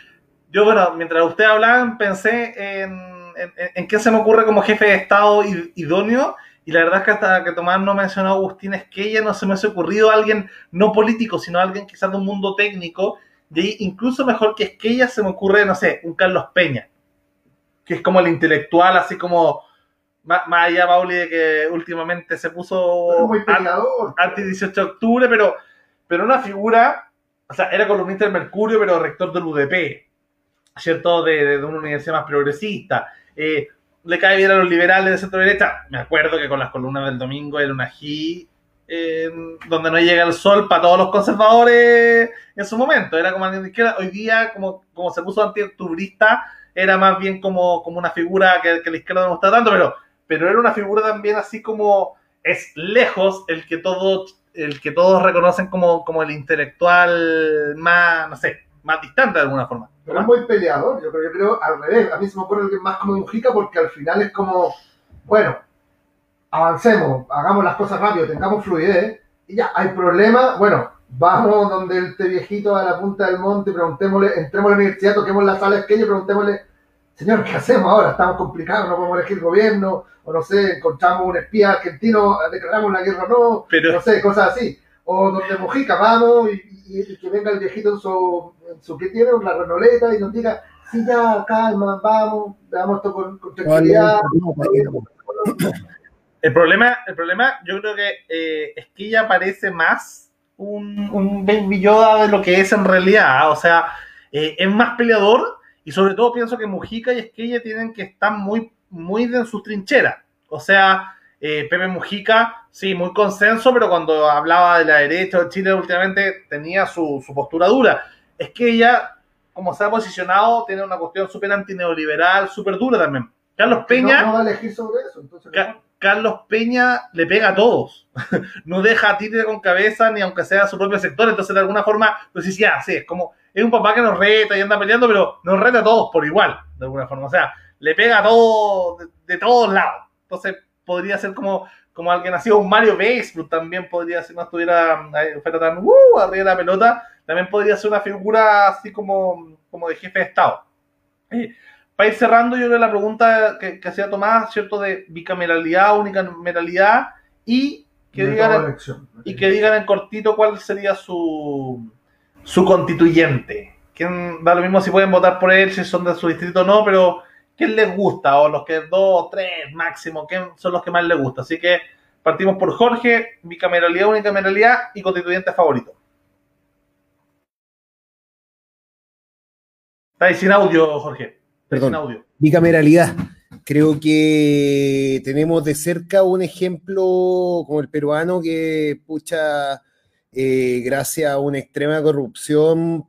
yo, bueno, mientras ustedes hablaban, pensé en, en, en, qué se me ocurre como jefe de Estado idóneo. Y la verdad es que hasta que Tomás no mencionó a Agustín Esquella, no se me ha ocurrido alguien no político, sino alguien quizás de un mundo técnico. Y ahí, incluso mejor que Esquella, se me ocurre, no sé, un Carlos Peña, que es como el intelectual, así como más, más allá, Pauli, de que últimamente se puso muy peleador. anti 18 de octubre, pero, pero una figura, o sea, era columnista del Mercurio, pero rector del UDP, ¿cierto? De, de una universidad más progresista. Eh, le cae bien a los liberales de centro derecha. Me acuerdo que con las columnas del domingo era una G eh, donde no llega el sol para todos los conservadores en su momento. Era como alguien de izquierda. Hoy día, como, como se puso anti-octubrista, era más bien como, como una figura que, que la izquierda no gusta tanto, pero, pero era una figura también así como es lejos el que todos el que todos reconocen como, como el intelectual más, no sé, más distante de alguna forma. Pero es muy peleador, yo creo, yo creo al revés. A mí se me ocurre que es más como Mujica porque al final es como, bueno, avancemos, hagamos las cosas rápido, tengamos fluidez, y ya, hay problema, bueno, vamos donde este viejito a la punta del monte, preguntémosle, entremos a la universidad, toquemos la sala esquella y preguntémosle, señor, ¿qué hacemos ahora? Estamos complicados, no podemos elegir gobierno, o no sé, encontramos un espía argentino, declaramos la guerra o no, Pero- no sé, cosas así. O donde Mujica, vamos, y, y- y que venga el viejito en su, en su ¿qué tiene? La renoleta y nos diga, sí, ya, calma, vamos, veamos esto con, con tranquilidad. El problema, el problema, yo creo que eh, es que ella parece más un, un Baby Yoda de lo que es en realidad. O sea, eh, es más peleador y sobre todo pienso que Mujica y Esquella tienen que estar muy, muy en sus trincheras. O sea, eh, Pepe Mujica, sí, muy consenso, pero cuando hablaba de la derecha de Chile últimamente tenía su, su postura dura. Es que ella, como se ha posicionado, tiene una cuestión súper antineoliberal, súper dura también. Carlos Peña... No, no va a elegir sobre eso, entonces... Ca- Carlos Peña le pega a todos. no deja a títere con cabeza ni aunque sea su propio sector. Entonces, de alguna forma, pues sí, ya, sí, es como, es un papá que nos reta y anda peleando, pero nos reta a todos por igual, de alguna forma. O sea, le pega a todos, de, de todos lados. Entonces, podría ser como, como alguien así, o un Mario Baseball también podría ser, no estuviera ahí, fuera tan uh, arriba de la pelota, también podría ser una figura así como, como de jefe de Estado. Eh, para ir cerrando, yo creo la pregunta que, que hacía Tomás, ¿cierto? De bicameralidad, unicameralidad, y que, digan, y que digan en cortito cuál sería su, su constituyente. ¿Quién, da lo mismo si pueden votar por él, si son de su distrito o no, pero ¿quién les gusta? O los que dos, tres máximo, ¿quién son los que más les gusta? Así que partimos por Jorge, bicameralidad, unicameralidad y constituyente favorito. Está ahí sin audio, Jorge. Perdón. Sin audio. Bicameralidad. Creo que tenemos de cerca un ejemplo como el peruano que, pucha, eh, gracias a una extrema corrupción,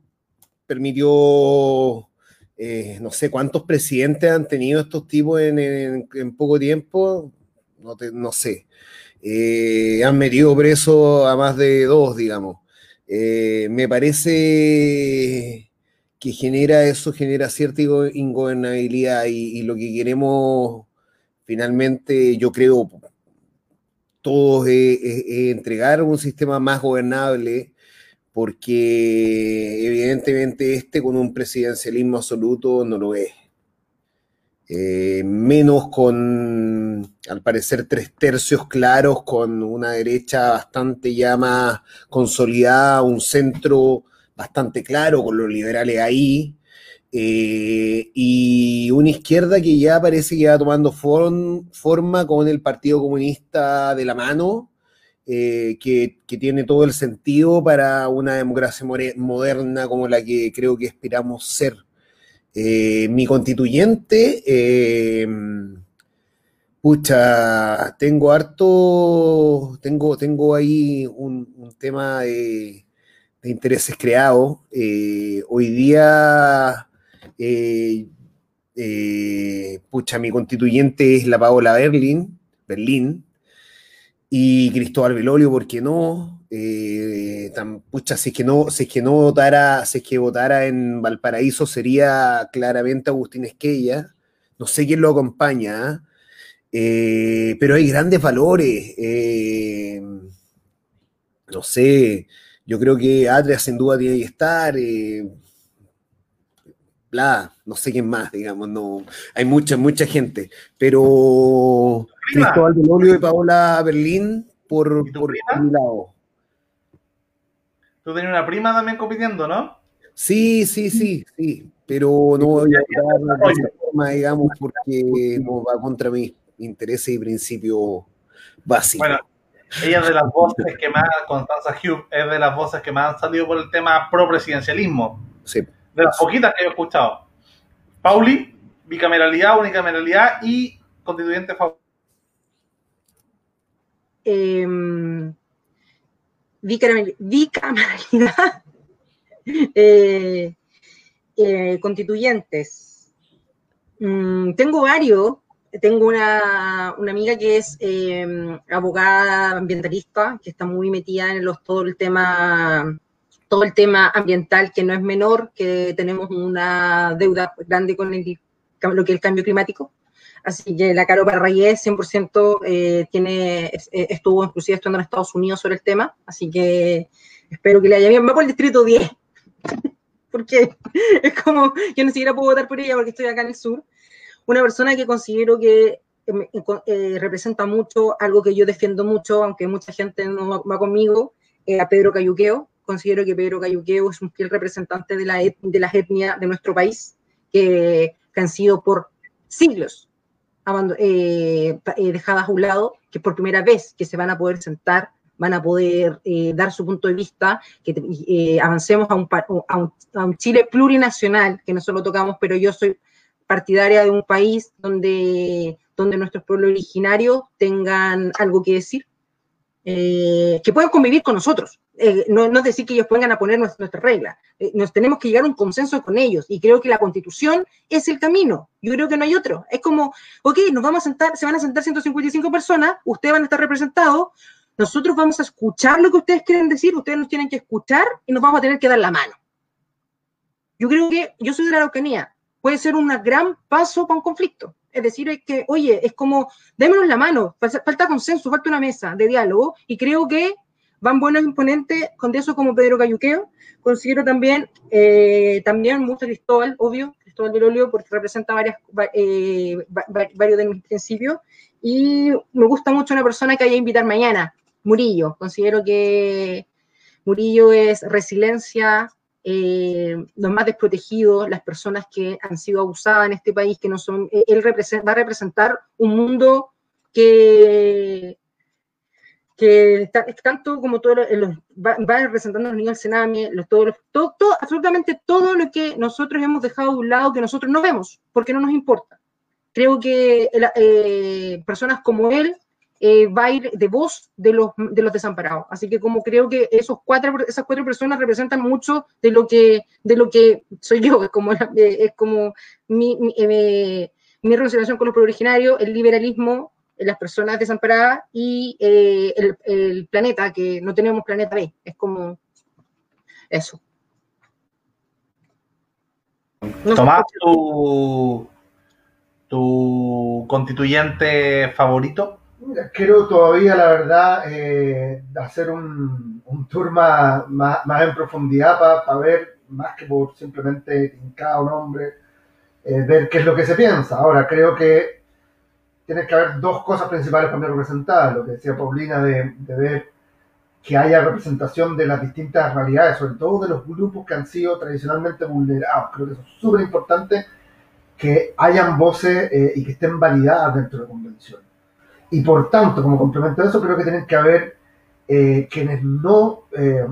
permitió, eh, no sé cuántos presidentes han tenido estos tipos en, poco tiempo, no, te- no sé. Eh, han metido preso a más de dos, digamos. Eh, me parece que genera eso, genera cierta ingo- ingobernabilidad y, y lo que queremos finalmente, yo creo, todos es- es entregar un sistema más gobernable porque evidentemente este con un presidencialismo absoluto no lo es. Eh, menos con, al parecer, tres tercios claros, con una derecha bastante ya más consolidada, un centro bastante claro, con los liberales ahí, eh, y una izquierda que ya parece que va tomando form- forma con el Partido Comunista de la mano, eh, que, tiene todo el sentido para una democracia moderna como la que creo que esperamos ser. Eh, mi constituyente, eh, pucha, tengo harto, tengo, tengo ahí un, tema de, intereses creados. Hoy día, pucha, mi constituyente es la Paola Berlin, Berlín, y Cristóbal Belolio, ¿por qué no? Eh, tan, si es que no, es que no votara, si es que votara en Valparaíso sería claramente Agustín Esquella. No sé quién lo acompaña, ¿ah? Eh, pero hay grandes valores. eh, no sé, yo creo que Atria sin duda tiene que estar. No sé quién más, digamos, no. Hay mucha, mucha gente. Pero Prima. Cristóbal Belolio y Paola Berlín por, ¿Y tu por, mi lado. Tú tenías una prima también compitiendo, ¿no? Sí, sí, sí, sí, pero no voy a votar de esa forma, digamos, porque no va contra mis intereses y principios básicos. Bueno, ella es de las voces que más, Constanza Hugh, es de las voces que más han salido por el tema pro-presidencialismo. Sí. De las poquitas que he escuchado. Pauli, bicameralidad, unicameralidad y constituyente favorito. Eh, bicameralidad, eh, constituyentes. Mm, tengo varios. Tengo una, una amiga que es eh, abogada ambientalista, que está muy metida en los, todo el tema todo el tema ambiental que no es menor, que tenemos una deuda grande con el, lo que es el cambio climático. Así que la Caro Parrayé 100% eh, tiene, estuvo inclusive estudiando en Estados Unidos sobre el tema, así que espero que le haya bien. Va por el distrito 10, porque es como, yo ni siquiera puedo votar por ella porque estoy acá en el sur. Una persona que considero que eh, eh, representa mucho algo que yo defiendo mucho, aunque mucha gente no va conmigo, eh, a Pedro Cayuqueo. Considero que Pedro Cayuqueo es un fiel representante de, la de las etnias de nuestro país, que, que han sido por siglos eh, eh, dejadas a un lado, que por primera vez que se van a poder sentar, van a poder eh, dar su punto de vista, que eh, avancemos a un, a, un, a un, Chile plurinacional, que no solo tocamos, pero yo soy partidaria de un país donde, donde nuestros pueblos originarios tengan algo que decir, eh, que puedan convivir con nosotros. Eh, no, no, decir que ellos vengan a poner nuestras nuestra reglas. Eh, nos tenemos que llegar a un consenso con ellos y creo que la constitución es el camino. Yo creo que no hay otro. Es como, ok, nos vamos a sentar, se van a sentar 155 personas, ustedes van a estar representados, nosotros vamos a escuchar lo que ustedes quieren decir, ustedes nos tienen que escuchar y nos vamos a tener que dar la mano. Yo creo que yo soy de la Araucanía, puede ser un gran paso para un conflicto. Es decir, es que, oye, es como, démonos la mano, falta consenso, falta una mesa de diálogo, y creo que van buenos imponentes con eso como Pedro Cayuqueo. Considero también, eh, también mucho Cristóbal, obvio, Cristóbal del Olio, porque representa varias, eh, varios de mis principios. Y me gusta mucho una persona que haya invitar mañana, Murillo. Considero que Murillo es resiliencia, eh, los más desprotegidos, las personas que han sido abusadas en este país, que no son, eh, él va a representar un mundo que, que tanto como todo, los, va, va, representando a los niños del Sename, los, todo, todo, todo, absolutamente todo lo que nosotros hemos dejado de un lado que nosotros no vemos, porque no nos importa. Creo que eh, personas como él eh, va a ir de voz de los, de los desamparados. Así que como creo que esos cuatro, esas cuatro personas representan mucho de lo que, de lo que soy yo, es como, es como mi, mi, eh, relación con los originarios, el liberalismo, las personas desamparadas y eh, el, el, planeta, que no tenemos planeta B. Es como eso. Tomás, tu, tu constituyente favorito. Quiero todavía, la verdad, eh, hacer un, un tour más, más, más, en profundidad para pa ver, más que por simplemente cada nombre, eh, ver qué es lo que se piensa. Ahora, creo que tiene que haber dos cosas principales para mí representadas. Lo que decía Paulina de, de ver que haya representación de las distintas realidades, sobre todo de los grupos que han sido tradicionalmente vulnerados. Creo que eso es súper importante que hayan voces eh, y que estén validadas dentro de la convención. Y por tanto, como complemento a eso, creo que tienen que haber eh, quienes no eh,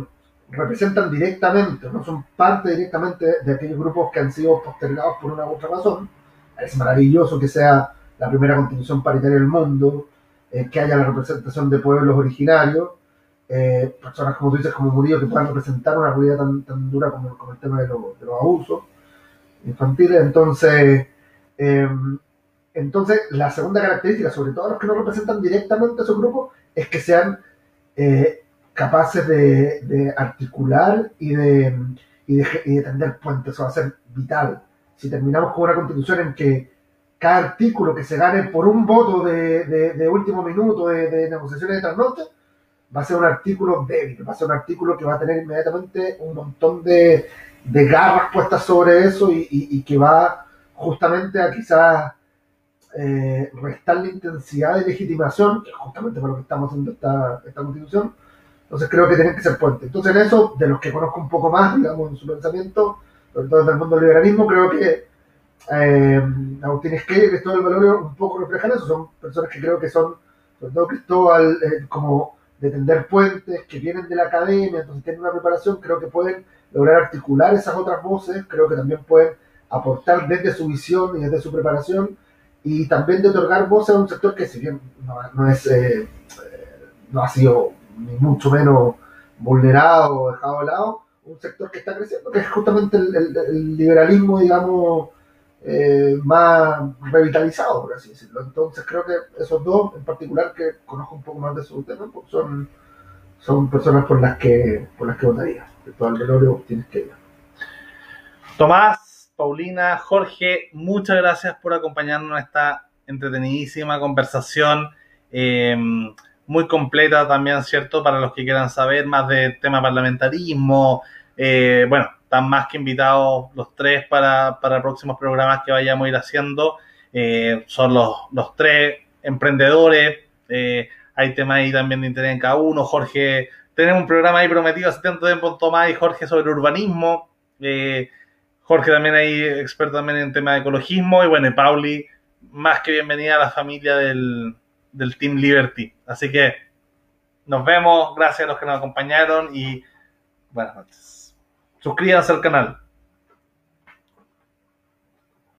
representan directamente, no son parte directamente de, aquellos grupos que han sido postergados por una u otra razón. Es maravilloso que sea la primera constitución paritaria del mundo, eh, que haya la representación de pueblos originarios, eh, personas como tú dices, como Murillo, que puedan representar una realidad tan, tan dura como, como, el tema de, lo, de, los abusos infantiles. Entonces, eh, entonces, la segunda característica, sobre todo los que no representan directamente a esos grupos, es que sean eh, capaces de, articular y de, tender puentes. Eso va a ser vital. Si terminamos con una constitución en que cada artículo que se gane por un voto de, último minuto de, negociaciones de trasnoche va a ser un artículo débil, va a ser un artículo que va a tener inmediatamente un montón de, garras puestas sobre eso y, que va justamente a quizás eh, restar la intensidad de legitimación, que es justamente para lo que estamos haciendo esta, esta constitución. Entonces creo que tienen que ser puentes. Entonces en eso, de los que conozco un poco más, digamos, en su pensamiento, sobre todo desde el mundo del liberalismo, creo que eh, Agustín Esquella y Cristóbal Valorio un poco reflejan eso, son personas que creo que son, sobre todo Cristóbal, eh, como de tender puentes, que vienen de la academia, entonces tienen una preparación, creo que pueden lograr articular esas otras voces, creo que también pueden aportar desde su visión y desde su preparación, y también de otorgar voces a un sector que si bien no, es, eh, eh, no ha sido ni mucho menos vulnerado o dejado de lado, un sector que está creciendo, que es justamente el, liberalismo, digamos, eh, más revitalizado, por así decirlo. Entonces creo que esos dos, en particular, que conozco un poco más de su tema, pues son, son personas por las que, por las que votaría. Velorio tienes que ir. Tomás, Paulina, Jorge, muchas gracias por acompañarnos en esta entretenidísima conversación. Eh, muy completa también, ¿cierto? Para los que quieran saber más de tema parlamentarismo. Eh, bueno, están más que invitados los tres para, para próximos programas que vayamos a ir haciendo. Eh, son los, los tres emprendedores. Eh, hay temas ahí también de interés en cada uno. Jorge, tenemos un programa ahí prometido hace tanto tiempo, Tomás y Jorge, sobre urbanismo. Jorge también ahí, experto también en tema de ecologismo. Y bueno, Pauli, más que bienvenida a la familia del, del Team Liberty. Así que nos vemos, gracias a los que nos acompañaron y buenas noches. Suscríbanse al canal.